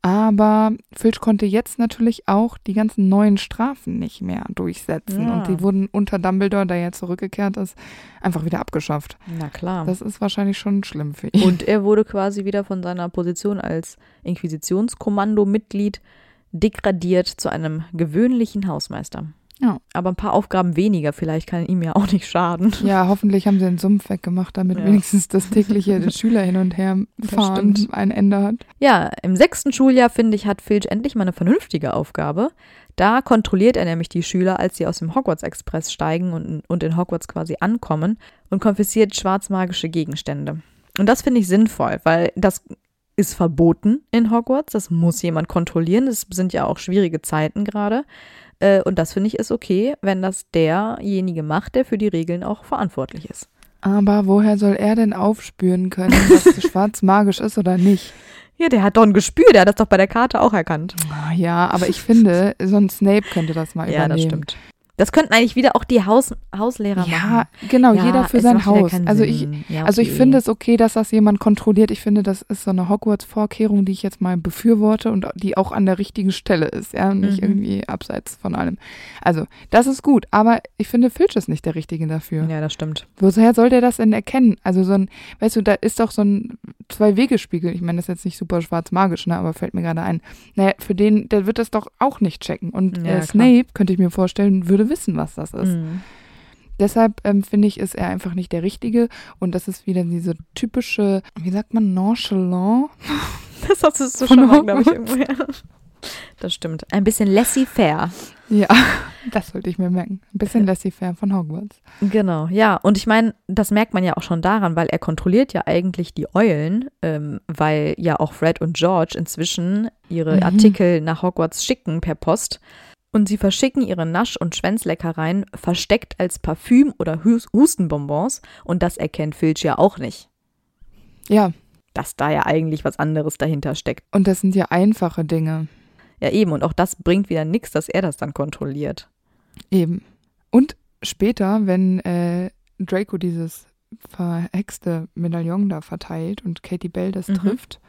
Aber Filch konnte jetzt natürlich auch die ganzen neuen Strafen nicht mehr durchsetzen. Ja. Und die wurden unter Dumbledore, der ja zurückgekehrt ist, einfach wieder abgeschafft. Na klar. Das ist wahrscheinlich schon schlimm für ihn. Und er wurde quasi wieder von seiner Position als Inquisitionskommando-Mitglied degradiert zu einem gewöhnlichen Hausmeister. Ja. Aber ein paar Aufgaben weniger, vielleicht kann ihm ja auch nicht schaden. Ja, hoffentlich haben sie den Sumpf weggemacht, damit Ja. wenigstens das tägliche *laughs* Schüler hin und her Das fahren ein Ende hat. Ja, im sechsten Schuljahr, finde ich, hat Filch endlich mal eine vernünftige Aufgabe. Da kontrolliert er nämlich die Schüler, als sie aus dem Hogwarts-Express steigen und, und in Hogwarts quasi ankommen und konfisziert schwarzmagische Gegenstände. Und das finde ich sinnvoll, weil das ist verboten in Hogwarts. Das muss jemand kontrollieren. Es sind ja auch schwierige Zeiten gerade. Äh, Und das finde ich ist okay, wenn das derjenige macht, der für die Regeln auch verantwortlich ist. Aber woher soll er denn aufspüren können, *laughs* dass schwarz magisch ist oder nicht? Ja, der hat doch ein Gespür, der hat das doch bei der Karte auch erkannt. Ah, Ja, aber ich finde, so ein Snape könnte das mal Ja, übernehmen. das stimmt. Das könnten eigentlich wieder auch die Haus Hauslehrer Ja, machen. genau, Ja, jeder für sein Haus. keinen Also ich. Ja, also ich okay. finde es okay, dass das jemand kontrolliert. Ich finde, das ist so eine Hogwarts-Vorkehrung, die ich jetzt mal befürworte und die auch an der richtigen Stelle ist, ja, und nicht Mhm. irgendwie abseits von allem. Also, das ist gut, aber ich finde, Filch ist nicht der Richtige dafür. Ja, das stimmt. Woher soll der das denn erkennen? Also so ein, weißt du, da ist doch so ein Zwei-Wege-Spiegel. Ich meine, das ist jetzt nicht super schwarz-magisch, ne, aber fällt mir gerade ein. Naja, für den, der wird das doch auch nicht checken. Und Ja, äh. Snape, könnte ich mir vorstellen, würde wissen, was das ist. Mhm. Deshalb ähm, finde ich, ist er einfach nicht der Richtige. Und das ist wieder diese typische, wie sagt man, nonchalant. *laughs* Das hast du so schon mal, glaube ich, irgendwo. Das stimmt. Ein bisschen laissez-faire. Ja, *laughs* das sollte ich mir merken. Ein bisschen laissez-faire von Hogwarts. Genau, ja. Und ich meine, das merkt man ja auch schon daran, weil er kontrolliert ja eigentlich die Eulen, ähm, weil ja auch Fred und George inzwischen ihre Mhm. Artikel nach Hogwarts schicken per Post. Und sie verschicken ihre Nasch- und Schwänzleckereien versteckt als Parfüm oder Hus Hustenbonbons. Und das erkennt Filch ja auch nicht, Ja, dass da ja eigentlich was anderes dahinter steckt. und das sind ja einfache Dinge. Ja, eben. Und auch das bringt wieder nichts, dass er das dann kontrolliert. Eben. Und später, wenn äh, Draco dieses verhexte Medaillon da verteilt und Katie Bell das Mhm. trifft,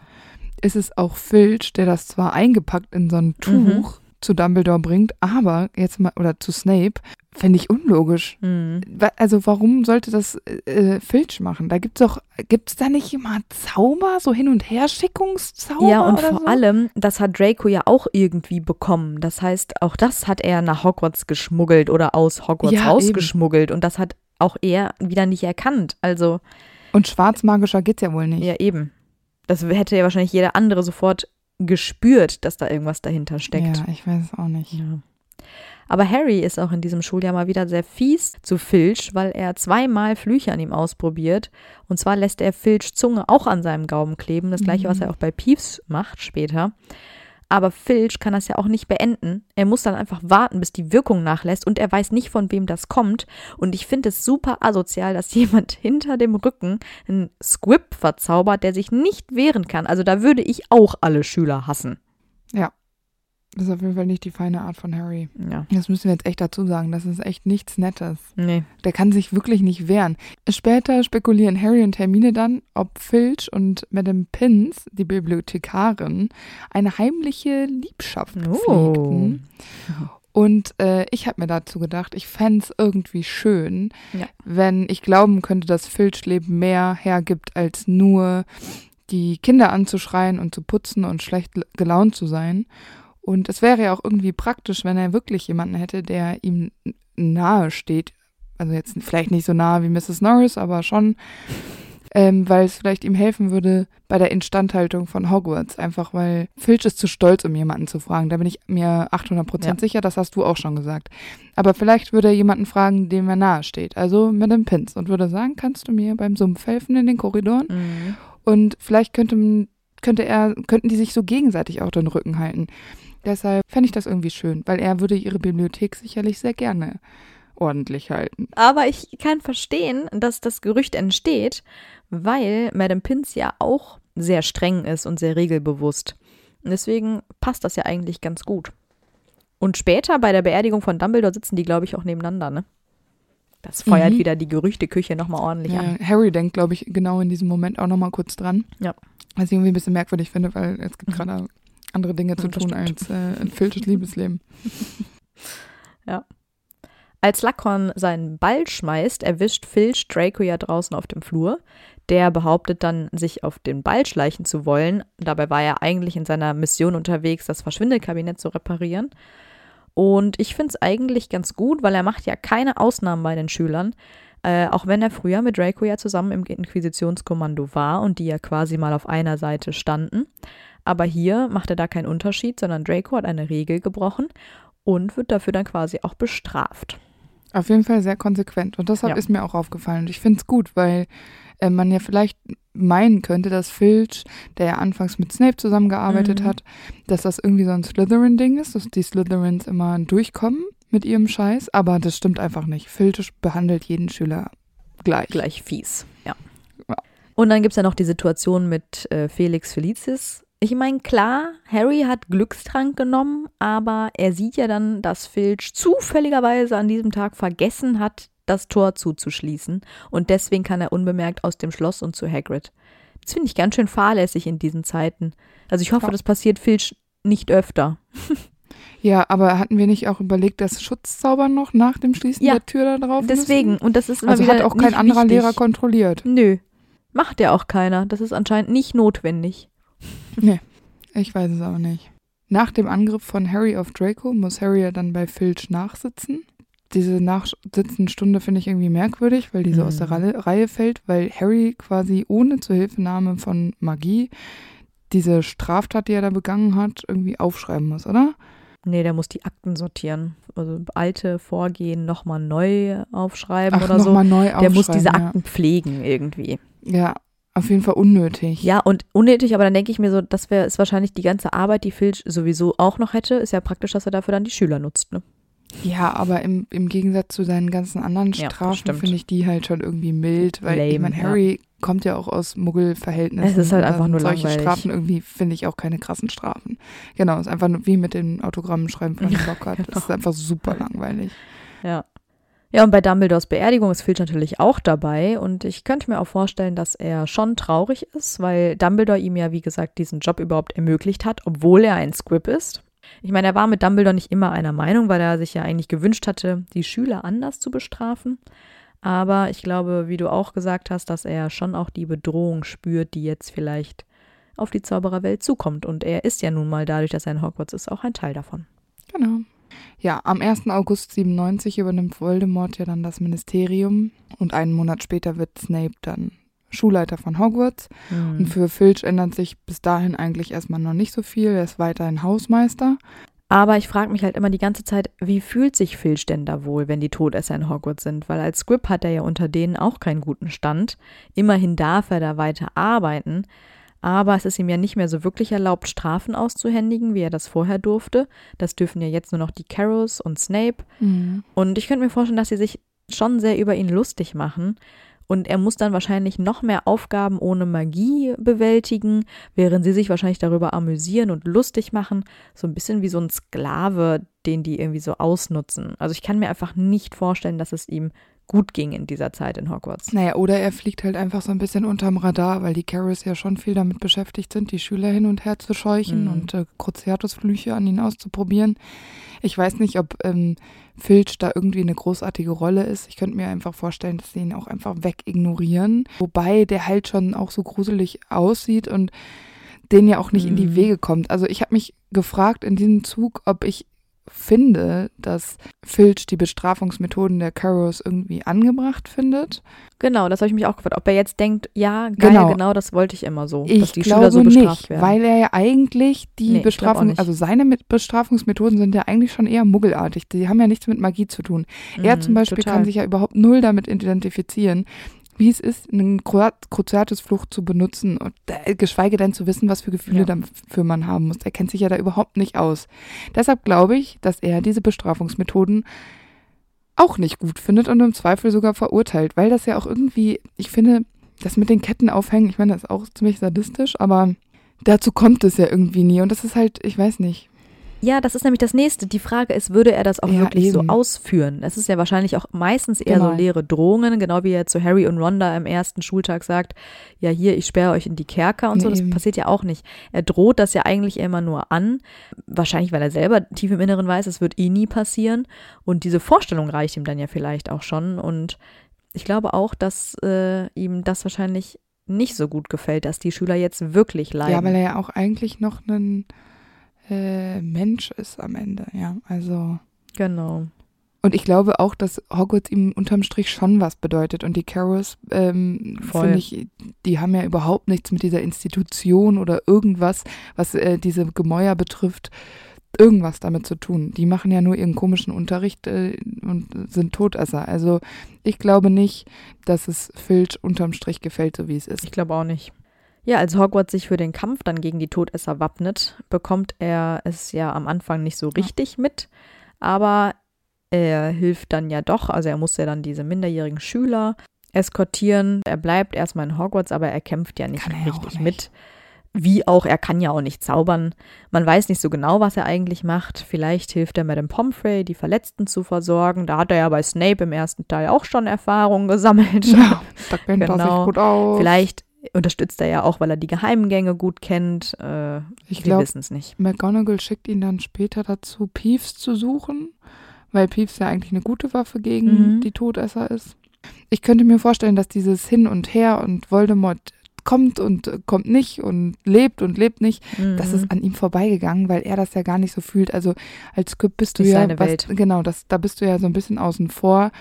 ist es auch Filch, der das zwar eingepackt in so ein Tuch zu Dumbledore bringt, aber jetzt mal, oder zu Snape, fände ich unlogisch. Mhm. Also warum sollte das äh, Filch machen? Da gibt's doch, gibt's da nicht immer Zauber, so Hin- und Herschickungszauber? Ja, und vor so? allem, das hat Draco ja auch irgendwie bekommen. Das heißt, auch das hat er nach Hogwarts geschmuggelt oder aus Hogwarts Ja, rausgeschmuggelt. Und das hat auch er wieder nicht erkannt. Also, Und schwarzmagischer geht's ja wohl nicht. ja, eben. Das hätte ja wahrscheinlich jeder andere sofort gespürt, dass da irgendwas dahinter steckt. Ja, ich weiß es auch nicht. Ja. Aber Harry ist auch in diesem Schuljahr mal wieder sehr fies zu Filch, weil er zweimal Flüche an ihm ausprobiert. Und zwar lässt er Filch Zunge auch an seinem Gaumen kleben. Das gleiche, was Mhm. er auch bei Peeves macht später. Aber Filch kann das ja auch nicht beenden. Er muss dann einfach warten, bis die Wirkung nachlässt und er weiß nicht, von wem das kommt. Und ich finde es super asozial, dass *laughs* jemand hinter dem Rücken einen Squib verzaubert, der sich nicht wehren kann. Also da würde ich auch alle Schüler hassen. Das ist auf jeden Fall nicht die feine Art von Harry. Ja. Das müssen wir jetzt echt dazu sagen. Das ist echt nichts Nettes. Nee. Der kann sich wirklich nicht wehren. Später spekulieren Harry und Hermine dann, ob Filch und Madame Pins, die Bibliothekarin, eine heimliche Liebschaft Oh. pflegten. Und äh, ich habe mir dazu gedacht, ich fände es irgendwie schön, Ja. wenn ich glauben könnte, dass Filch Leben mehr hergibt, als nur die Kinder anzuschreien und zu putzen und schlecht gelaunt zu sein. Und es wäre ja auch irgendwie praktisch, wenn er wirklich jemanden hätte, der ihm nahe steht. Also jetzt vielleicht nicht so nahe wie Mrs. Norris, aber schon, ähm, weil es vielleicht ihm helfen würde bei der Instandhaltung von Hogwarts. Einfach weil Filch ist zu stolz, um jemanden zu fragen. Da bin ich mir 800% Ja. sicher, das hast du auch schon gesagt. Aber vielleicht würde er jemanden fragen, dem er nahe steht. Also Madame Pins und würde sagen, kannst du mir beim Sumpf helfen in den Korridoren? Mhm. Und vielleicht könnte, könnte er, könnten die sich so gegenseitig auch den Rücken halten. Deshalb fände ich das irgendwie schön, weil er würde ihre Bibliothek sicherlich sehr gerne ordentlich halten. Aber ich kann verstehen, dass das Gerücht entsteht, weil Madame Pins ja auch sehr streng ist und sehr regelbewusst. Und deswegen passt das ja eigentlich ganz gut. Und später bei der Beerdigung von Dumbledore sitzen die, glaube ich, auch nebeneinander, ne? Das feuert Mhm. wieder die Gerüchteküche nochmal ordentlich Ja, an. Harry denkt, glaube ich, genau in diesem Moment auch nochmal kurz dran. Ja. Was ich irgendwie ein bisschen merkwürdig finde, weil es gibt Mhm. gerade andere Dinge zu Das tun stimmt. als äh, ein Filches *laughs* Liebesleben. *laughs* Als Slughorn seinen Ball schmeißt, erwischt Filch Draco ja draußen auf dem Flur. Der behauptet dann, sich auf den Ball schleichen zu wollen. Dabei war er eigentlich in seiner Mission unterwegs, das Verschwindelkabinett zu reparieren. Und ich finde es eigentlich ganz gut, weil er macht ja keine Ausnahmen bei den Schülern. Äh, auch wenn er früher mit Draco ja zusammen im Inquisitionskommando war und die ja quasi mal auf einer Seite standen. Aber hier macht er da keinen Unterschied, sondern Draco hat eine Regel gebrochen und wird dafür dann quasi auch bestraft. Auf jeden Fall sehr konsequent. Und deshalb Ja. ist mir auch aufgefallen. Und ich finde es gut, weil äh, man ja vielleicht meinen könnte, dass Filch, der ja anfangs mit Snape zusammengearbeitet Mhm. hat, dass das irgendwie so ein Slytherin-Ding ist, dass die Slytherins immer durchkommen mit ihrem Scheiß. Aber das stimmt einfach nicht. Filch behandelt jeden Schüler gleich. gleich fies. Ja. Ja. Und dann gibt es ja noch die Situation mit äh, Felix Felicis. Ich meine, klar, Harry hat Glückstrank genommen, aber er sieht ja dann, dass Filch zufälligerweise an diesem Tag vergessen hat, das Tor zuzuschließen. Und deswegen kann er unbemerkt aus dem Schloss und zu Hagrid. Das finde ich ganz schön fahrlässig in diesen Zeiten. Also ich hoffe, Ja. das passiert Filch nicht öfter. *laughs* Ja, aber hatten wir nicht auch überlegt, dass Schutzzauber noch nach dem Schließen Ja, der Tür da drauf Deswegen, Müssen? und das ist immer Also hat auch kein anderer wichtig. Lehrer kontrolliert. Nö, macht ja auch keiner. Das ist anscheinend nicht notwendig. *laughs* Ich weiß es auch nicht. Nach dem Angriff von Harry auf Draco muss Harry ja dann bei Filch nachsitzen. Diese Nachsitzenstunde finde ich irgendwie merkwürdig, weil die so aus der Mhm. Reihe, Reihe fällt, weil Harry quasi ohne Zuhilfenahme von Magie diese Straftat, die er da begangen hat, irgendwie aufschreiben muss, oder? Nee, der muss die Akten sortieren. Also alte Vorgehen nochmal neu aufschreiben Ach, oder so. nochmal neu Der muss aufschreiben, diese ja. Akten pflegen irgendwie. Ja, auf jeden Fall unnötig. Ja, und unnötig, aber dann denke ich mir so, das wäre ist wahrscheinlich die ganze Arbeit, die Filch sowieso auch noch hätte. Ist ja praktisch, dass er dafür dann die Schüler nutzt. Ne? Ja, aber im, im Gegensatz zu seinen ganzen anderen Ja, Strafen stimmt. finde ich die halt schon irgendwie mild, weil ich Lame, meine, ja. Harry kommt ja auch aus Muggelverhältnissen. Es ist halt einfach nur solche langweilig. Strafen irgendwie finde ich auch keine krassen Strafen. Genau, ist einfach nur wie mit den Autogrammen schreiben von Lockhart. Das ist einfach super langweilig. Ja. Ja, und bei Dumbledores Beerdigung ist Filch natürlich auch dabei. Und ich könnte mir auch vorstellen, dass er schon traurig ist, weil Dumbledore ihm ja, wie gesagt, diesen Job überhaupt ermöglicht hat, obwohl er ein Squib ist. Ich meine, er war mit Dumbledore nicht immer einer Meinung, weil er sich ja eigentlich gewünscht hatte, die Schüler anders zu bestrafen. Aber ich glaube, wie du auch gesagt hast, dass er schon auch die Bedrohung spürt, die jetzt vielleicht auf die Zaubererwelt zukommt. Und er ist ja nun mal dadurch, dass er in Hogwarts ist, auch ein Teil davon. Genau. Ja, am 1. August 97 übernimmt Voldemort ja dann das Ministerium und einen Monat später wird Snape dann Schulleiter von Hogwarts. Mhm. Und für Filch ändert sich bis dahin eigentlich erstmal noch nicht so viel. Er ist weiterhin Hausmeister. Aber ich frage mich halt immer die ganze Zeit, wie fühlt sich Filch denn da wohl, wenn die Todesser in Hogwarts sind? Weil als Squib hat er ja unter denen auch keinen guten Stand. Immerhin darf er da weiter arbeiten. Aber es ist ihm ja nicht mehr so wirklich erlaubt, Strafen auszuhändigen, wie er das vorher durfte. Das dürfen ja jetzt nur noch die Carrows und Snape. Und ich könnte mir vorstellen, dass sie sich schon sehr über ihn lustig machen. Und er muss dann wahrscheinlich noch mehr Aufgaben ohne Magie bewältigen, während sie sich wahrscheinlich darüber amüsieren und lustig machen. So ein bisschen wie so ein Sklave, den die irgendwie so ausnutzen. Also ich kann mir einfach nicht vorstellen, dass es ihm gut ging in dieser Zeit in Hogwarts. Naja, oder er fliegt halt einfach so ein bisschen unterm Radar, weil die Carrots ja schon viel damit beschäftigt sind, die Schüler hin und her zu scheuchen Mhm. und äh, Cruciatus-Flüche an ihn auszuprobieren. Ich weiß nicht, ob ähm, Filch da irgendwie eine großartige Rolle ist. Ich könnte mir einfach vorstellen, dass sie ihn auch einfach wegignorieren. Wobei der halt schon auch so gruselig aussieht und den ja auch nicht in die Mhm. Wege kommt. Also ich habe mich gefragt in diesem Zug, ob ich finde, dass Filch die Bestrafungsmethoden der Carrows irgendwie angebracht findet. Genau, das habe ich mich auch gefragt. Ob er jetzt denkt, ja, geil, genau, Genau. das wollte ich immer so, Ich dass die glaube Schüler so bestraft nicht, werden. weil er ja eigentlich die Nee, Bestrafung, also seine Bestrafungsmethoden sind ja eigentlich schon eher muggelartig. Die haben ja nichts mit Magie zu tun. er Mhm, zum Beispiel total. kann sich ja überhaupt null damit identifizieren, wie es ist, einen Cruciatus-Flucht zu benutzen und geschweige denn zu wissen, was für Gefühle Ja. dafür man haben muss. Er kennt sich ja da überhaupt nicht aus. Deshalb glaube ich, dass er diese Bestrafungsmethoden auch nicht gut findet und im Zweifel sogar verurteilt, weil das ja auch irgendwie, ich finde, das mit den Ketten aufhängen, ich meine, das ist auch ziemlich sadistisch, aber dazu kommt es ja irgendwie nie und das ist halt, ich weiß nicht. Ja, das ist nämlich das nächste. Die Frage ist, würde er das auch Ja, wirklich eben. so ausführen? Das ist ja wahrscheinlich auch meistens eher Genau. so leere Drohungen, genau wie er zu Harry und Ronda am ersten Schultag sagt, ja hier, ich sperre euch in die Kerker und so. Nee, Das eben. passiert ja auch nicht. Er droht das ja eigentlich immer nur an, wahrscheinlich weil er selber tief im Inneren weiß, es wird eh nie passieren. Und diese Vorstellung reicht ihm dann ja vielleicht auch schon. Und ich glaube auch, dass äh, ihm das wahrscheinlich nicht so gut gefällt, dass die Schüler jetzt wirklich leiden. Ja, weil er ja auch eigentlich noch ein äh, Mensch ist am Ende, ja. Also. genau. Und ich glaube auch, dass Hogwarts ihm unterm Strich schon was bedeutet. Und die Carrows, ähm, finde ich, die haben ja überhaupt nichts mit dieser Institution oder irgendwas, was äh, diese Gemäuer betrifft, irgendwas damit zu tun. Die machen ja nur ihren komischen Unterricht äh, und sind Todesser. Also ich glaube nicht, dass es Filch unterm Strich gefällt, so wie es ist. Ich glaube auch nicht. Ja, als Hogwarts sich für den Kampf dann gegen die Todesser wappnet, bekommt er es ja am Anfang nicht so richtig mit, aber er hilft dann ja doch. Also er muss ja dann diese minderjährigen Schüler eskortieren. Er bleibt erstmal in Hogwarts, aber er kämpft ja nicht richtig nicht. mit. Wie auch, er kann ja auch nicht zaubern. Man weiß nicht so genau, was er eigentlich macht. Vielleicht hilft er Madame Pomfrey, die Verletzten zu versorgen. Da hat er ja bei Snape im ersten Teil auch schon Erfahrungen gesammelt. Ja, *laughs* da kennt er sich Genau. gut aus. Vielleicht unterstützt er ja auch, weil er die Geheimgänge gut kennt. Äh, ich glaube, wissen es nicht. McGonagall schickt ihn dann später dazu, Peeves zu suchen, weil Peeves ja eigentlich eine gute Waffe gegen Mhm. die Todesser ist. Ich könnte mir vorstellen, dass dieses Hin und Her und Voldemort kommt und kommt nicht und lebt und lebt nicht, das Mhm. ist an ihm vorbeigegangen, weil er das ja gar nicht so fühlt. Also als Squib bist du Nicht ja, seine was, Welt. genau, das, da bist du ja so ein bisschen außen vor.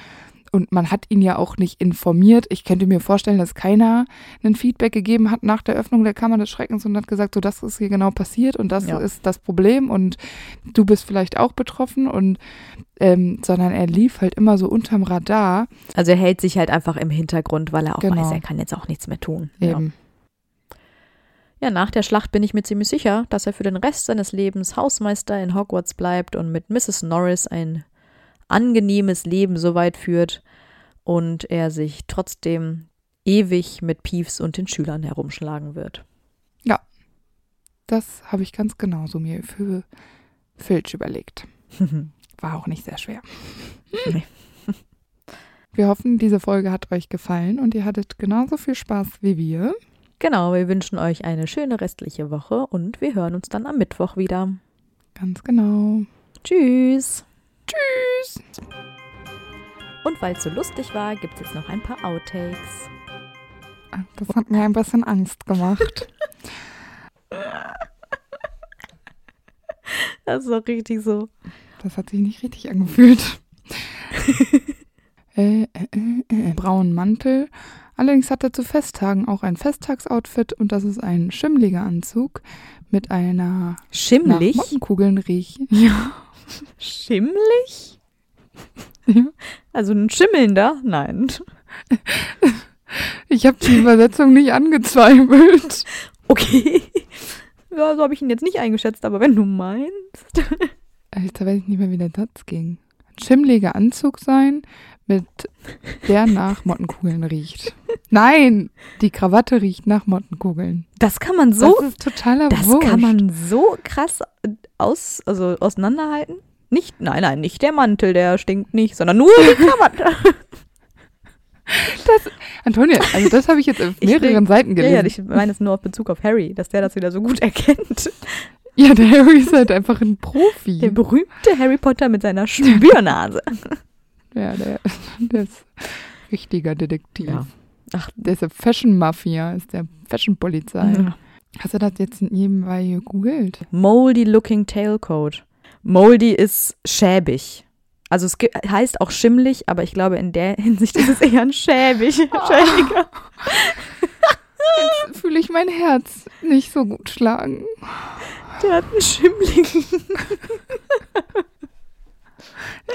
Und man hat ihn ja auch nicht informiert. Ich könnte mir vorstellen, dass keiner ein Feedback gegeben hat nach der Öffnung der Kammer des Schreckens und hat gesagt, so das ist hier genau passiert und das Ja. ist das Problem und du bist vielleicht auch betroffen und ähm, sondern er lief halt immer so unterm Radar. Also er hält sich halt einfach im Hintergrund, weil er auch Genau. weiß, er kann jetzt auch nichts mehr tun. Ja. Eben. ja, nach der Schlacht bin ich mir ziemlich sicher, dass er für den Rest seines Lebens Hausmeister in Hogwarts bleibt und mit Mrs. Norris ein angenehmes Leben so weit führt und er sich trotzdem ewig mit Peeves und den Schülern herumschlagen wird. Das habe ich ganz genauso mir für Filch überlegt. *laughs* War auch nicht sehr schwer. Nee. *laughs* Wir hoffen, diese Folge hat euch gefallen und ihr hattet genauso viel Spaß wie wir. genau, wir wünschen euch eine schöne restliche Woche und wir hören uns dann am Mittwoch wieder. Ganz genau. Tschüss. Tschüss. Und weil es so lustig war, gibt es jetzt noch ein paar Outtakes. Das hat mir ein bisschen Angst gemacht. *laughs* Das ist auch richtig so. Das hat sich nicht richtig angefühlt. *laughs* äh, äh, äh, äh, braunen Mantel. Allerdings hat er zu Festtagen auch ein Festtagsoutfit und das ist ein schimmliger Anzug mit einer nach Schimmlig? Mottenkugeln riechen. *laughs* Ja. Schimmlig? ja. Also ein Schimmelnder? Nein. Ich habe die Übersetzung nicht angezweifelt. *laughs* Okay. Ja, so habe ich ihn jetzt nicht eingeschätzt, aber wenn du meinst. Alter, weiß ich nicht mehr, wie der Satz ging. Ein schimmliger Anzug sein mit der nach Mottenkugeln riecht. Nein, die Krawatte riecht nach Mottenkugeln. Das kann man so, das ist totaler das Wurscht. kann man so krass aus, also auseinanderhalten. Nicht, nein, nein, nicht der Mantel, der stinkt nicht, sondern nur die Krawatte. *laughs* Antonia, also das habe ich jetzt auf mehreren Seiten ja, gelesen. ja, ich meine es nur auf Bezug auf Harry, dass der das wieder so gut *laughs* erkennt. Ja, der Harry ist halt einfach ein Profi. Der berühmte Harry Potter mit seiner Spürnase. Ja, der, *laughs* der ist richtiger Detektiv. Ja. Ach. Der ist der Fashion Mafia, ist der Fashion Polizei. Ja. Hast du das jetzt nebenbei gegoogelt? Moldy Looking Tailcoat. Moldy ist schäbig. Also es gibt, heißt auch schimmlig, aber ich glaube in der Hinsicht ist es eher ein schäbig. *laughs* schäbiger. Jetzt fühle ich mein Herz nicht so gut schlagen. Der hat einen schimmligen. *laughs*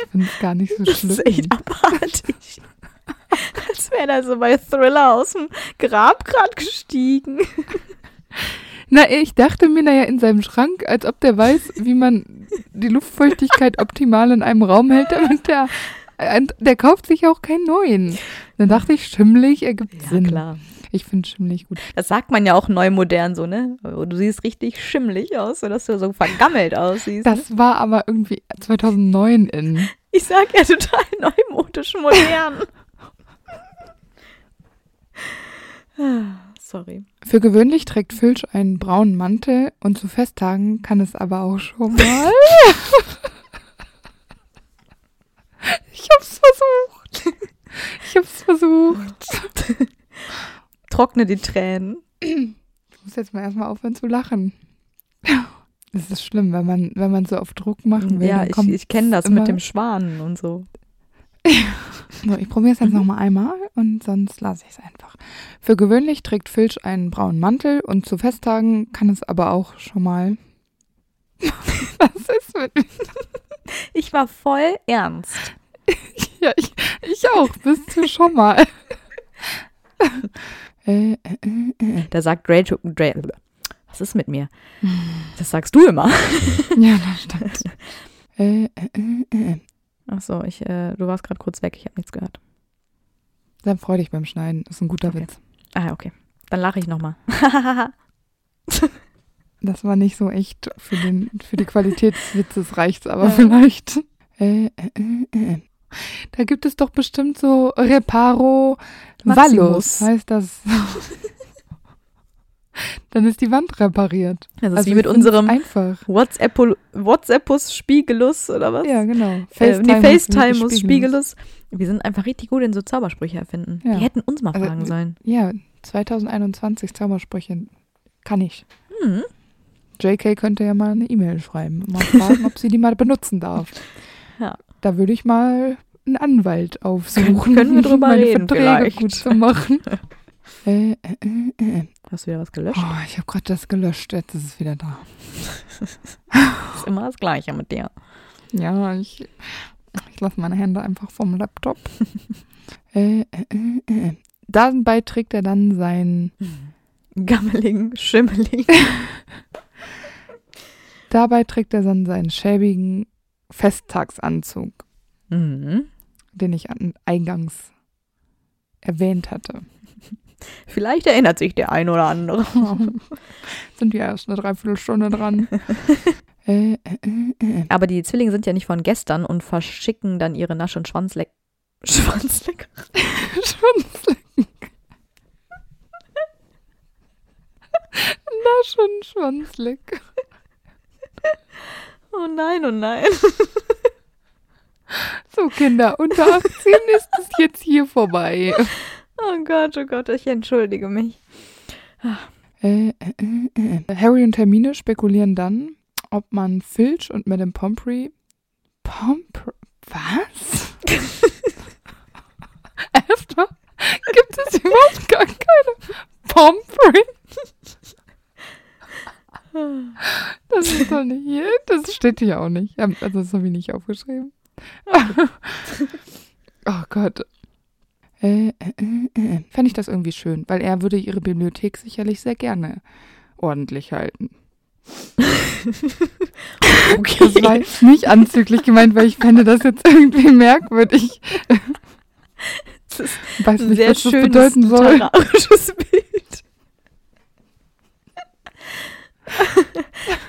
Ich finde es gar nicht so Das schlimm. ist echt abartig. Als wäre er so bei Thriller aus dem Grab gerade gestiegen. Na, ich dachte mir, naja, in seinem Schrank, als ob der weiß, wie man die Luftfeuchtigkeit optimal in einem Raum hält, damit der, ein- der kauft sich auch keinen neuen. Dann dachte ich, schimmelig ergibt Sinn. Ich finde schimmelig gut. Das sagt man ja auch neu modern so, ne? Du siehst richtig schimmelig aus, sodass du so vergammelt aussiehst. ne? Das war aber irgendwie 2009 in. *laughs* Ich sag ja total neumodisch modern. Ah, Sorry. Für gewöhnlich trägt Filch einen braunen Mantel und zu Festtagen kann es aber auch schon mal. *laughs* ich hab's versucht. Ich hab's versucht. *laughs* Trockne die Tränen. Ich muss jetzt mal erstmal aufhören zu lachen. Es ist schlimm, wenn man, wenn man so auf Druck machen will. Ja, ich, ich kenne das mit dem Schwanen und so. *laughs* So, ich probiere es jetzt Mhm. noch mal einmal und sonst lasse ich es einfach. Für gewöhnlich trägt Filch einen braunen Mantel und zu Festtagen kann es aber auch schon mal. *laughs* Was ist mit mir? Ich war voll ernst. *laughs* Ja, ich, ich auch. Bis zu schon mal. Äh, äh, äh. Da sagt Draco. Dra was ist mit mir? *laughs* Das sagst du immer. *laughs* Ja, das stimmt. *laughs* äh, äh, äh, äh. Achso, ich, äh, du warst gerade kurz weg, ich habe nichts gehört. Dann freu dich beim Schneiden. Ist ein guter Okay. Witz. Ah, ja, okay. Dann lache ich nochmal. Das war nicht so echt. Für, den, für die Qualität des Witzes reicht's aber Ja. vielleicht. Da gibt es doch bestimmt so Reparo Maximus. Vallus, heißt das. *laughs* Dann ist die Wand repariert. Das ist Also wie mit unserem Einfach. WhatsApp WhatsAppus Spiegelus oder was? Ja, genau. Äh, nee, FaceTime FaceTimus Spiegelus. Spiegelus. Wir sind einfach richtig gut in so Zaubersprüche erfinden. Ja. Die hätten uns mal Also, fragen sollen. Ja, 2021 Zaubersprüche kann ich. Hm. JK könnte ja mal eine E-Mail schreiben und mal fragen, ob sie die mal benutzen darf. *laughs* Ja. Da würde ich mal einen Anwalt aufsuchen. *laughs* Können wir drüber meine reden Verträge vielleicht. gut zu machen. *laughs* äh, äh, äh, äh. Hast du wieder was gelöscht? Oh, ich habe gerade das gelöscht, jetzt ist es wieder da. *laughs* ist immer das Gleiche mit dir. Ja, ich, ich lasse meine Hände einfach vom Laptop. äh, äh, äh. Dabei trägt er dann sein, Gammeligen, schimmeligen. dabei trägt er dann seinen schäbigen Festtagsanzug, Mhm. Den ich an, eingangs erwähnt hatte. *laughs* Vielleicht erinnert sich der ein oder andere. *laughs* Sind wir erst eine Dreiviertelstunde dran. *laughs* äh, äh, äh. Aber die Zwillinge sind ja nicht von gestern und verschicken dann ihre Nasch- und Schwanzleck. Schwanzleck? Schwanzlecken. Na schon, Schwanzleck. Oh nein, oh nein. So, Kinder, unter 18 ist es jetzt hier vorbei. Oh Gott, oh Gott, ich entschuldige mich. Äh, äh, äh, äh. Harry und Hermine spekulieren dann, ob man Filch und Madame Pomfrey. Pomfrey. Was? *laughs* Erstmal gibt es überhaupt gar keine Pomfrey. Das ist doch nicht hier. Das steht hier auch nicht. Also, das habe ich nicht aufgeschrieben. *laughs* oh Gott. Äh, äh, äh, äh, Fände ich das irgendwie schön, weil er würde ihre Bibliothek sicherlich sehr gerne ordentlich halten. *laughs* okay. Das war jetzt nicht anzüglich gemeint, weil ich fände das jetzt irgendwie merkwürdig. Das ist ich Weiß nicht, sehr was das bedeuten soll. literarisches Bild. *laughs*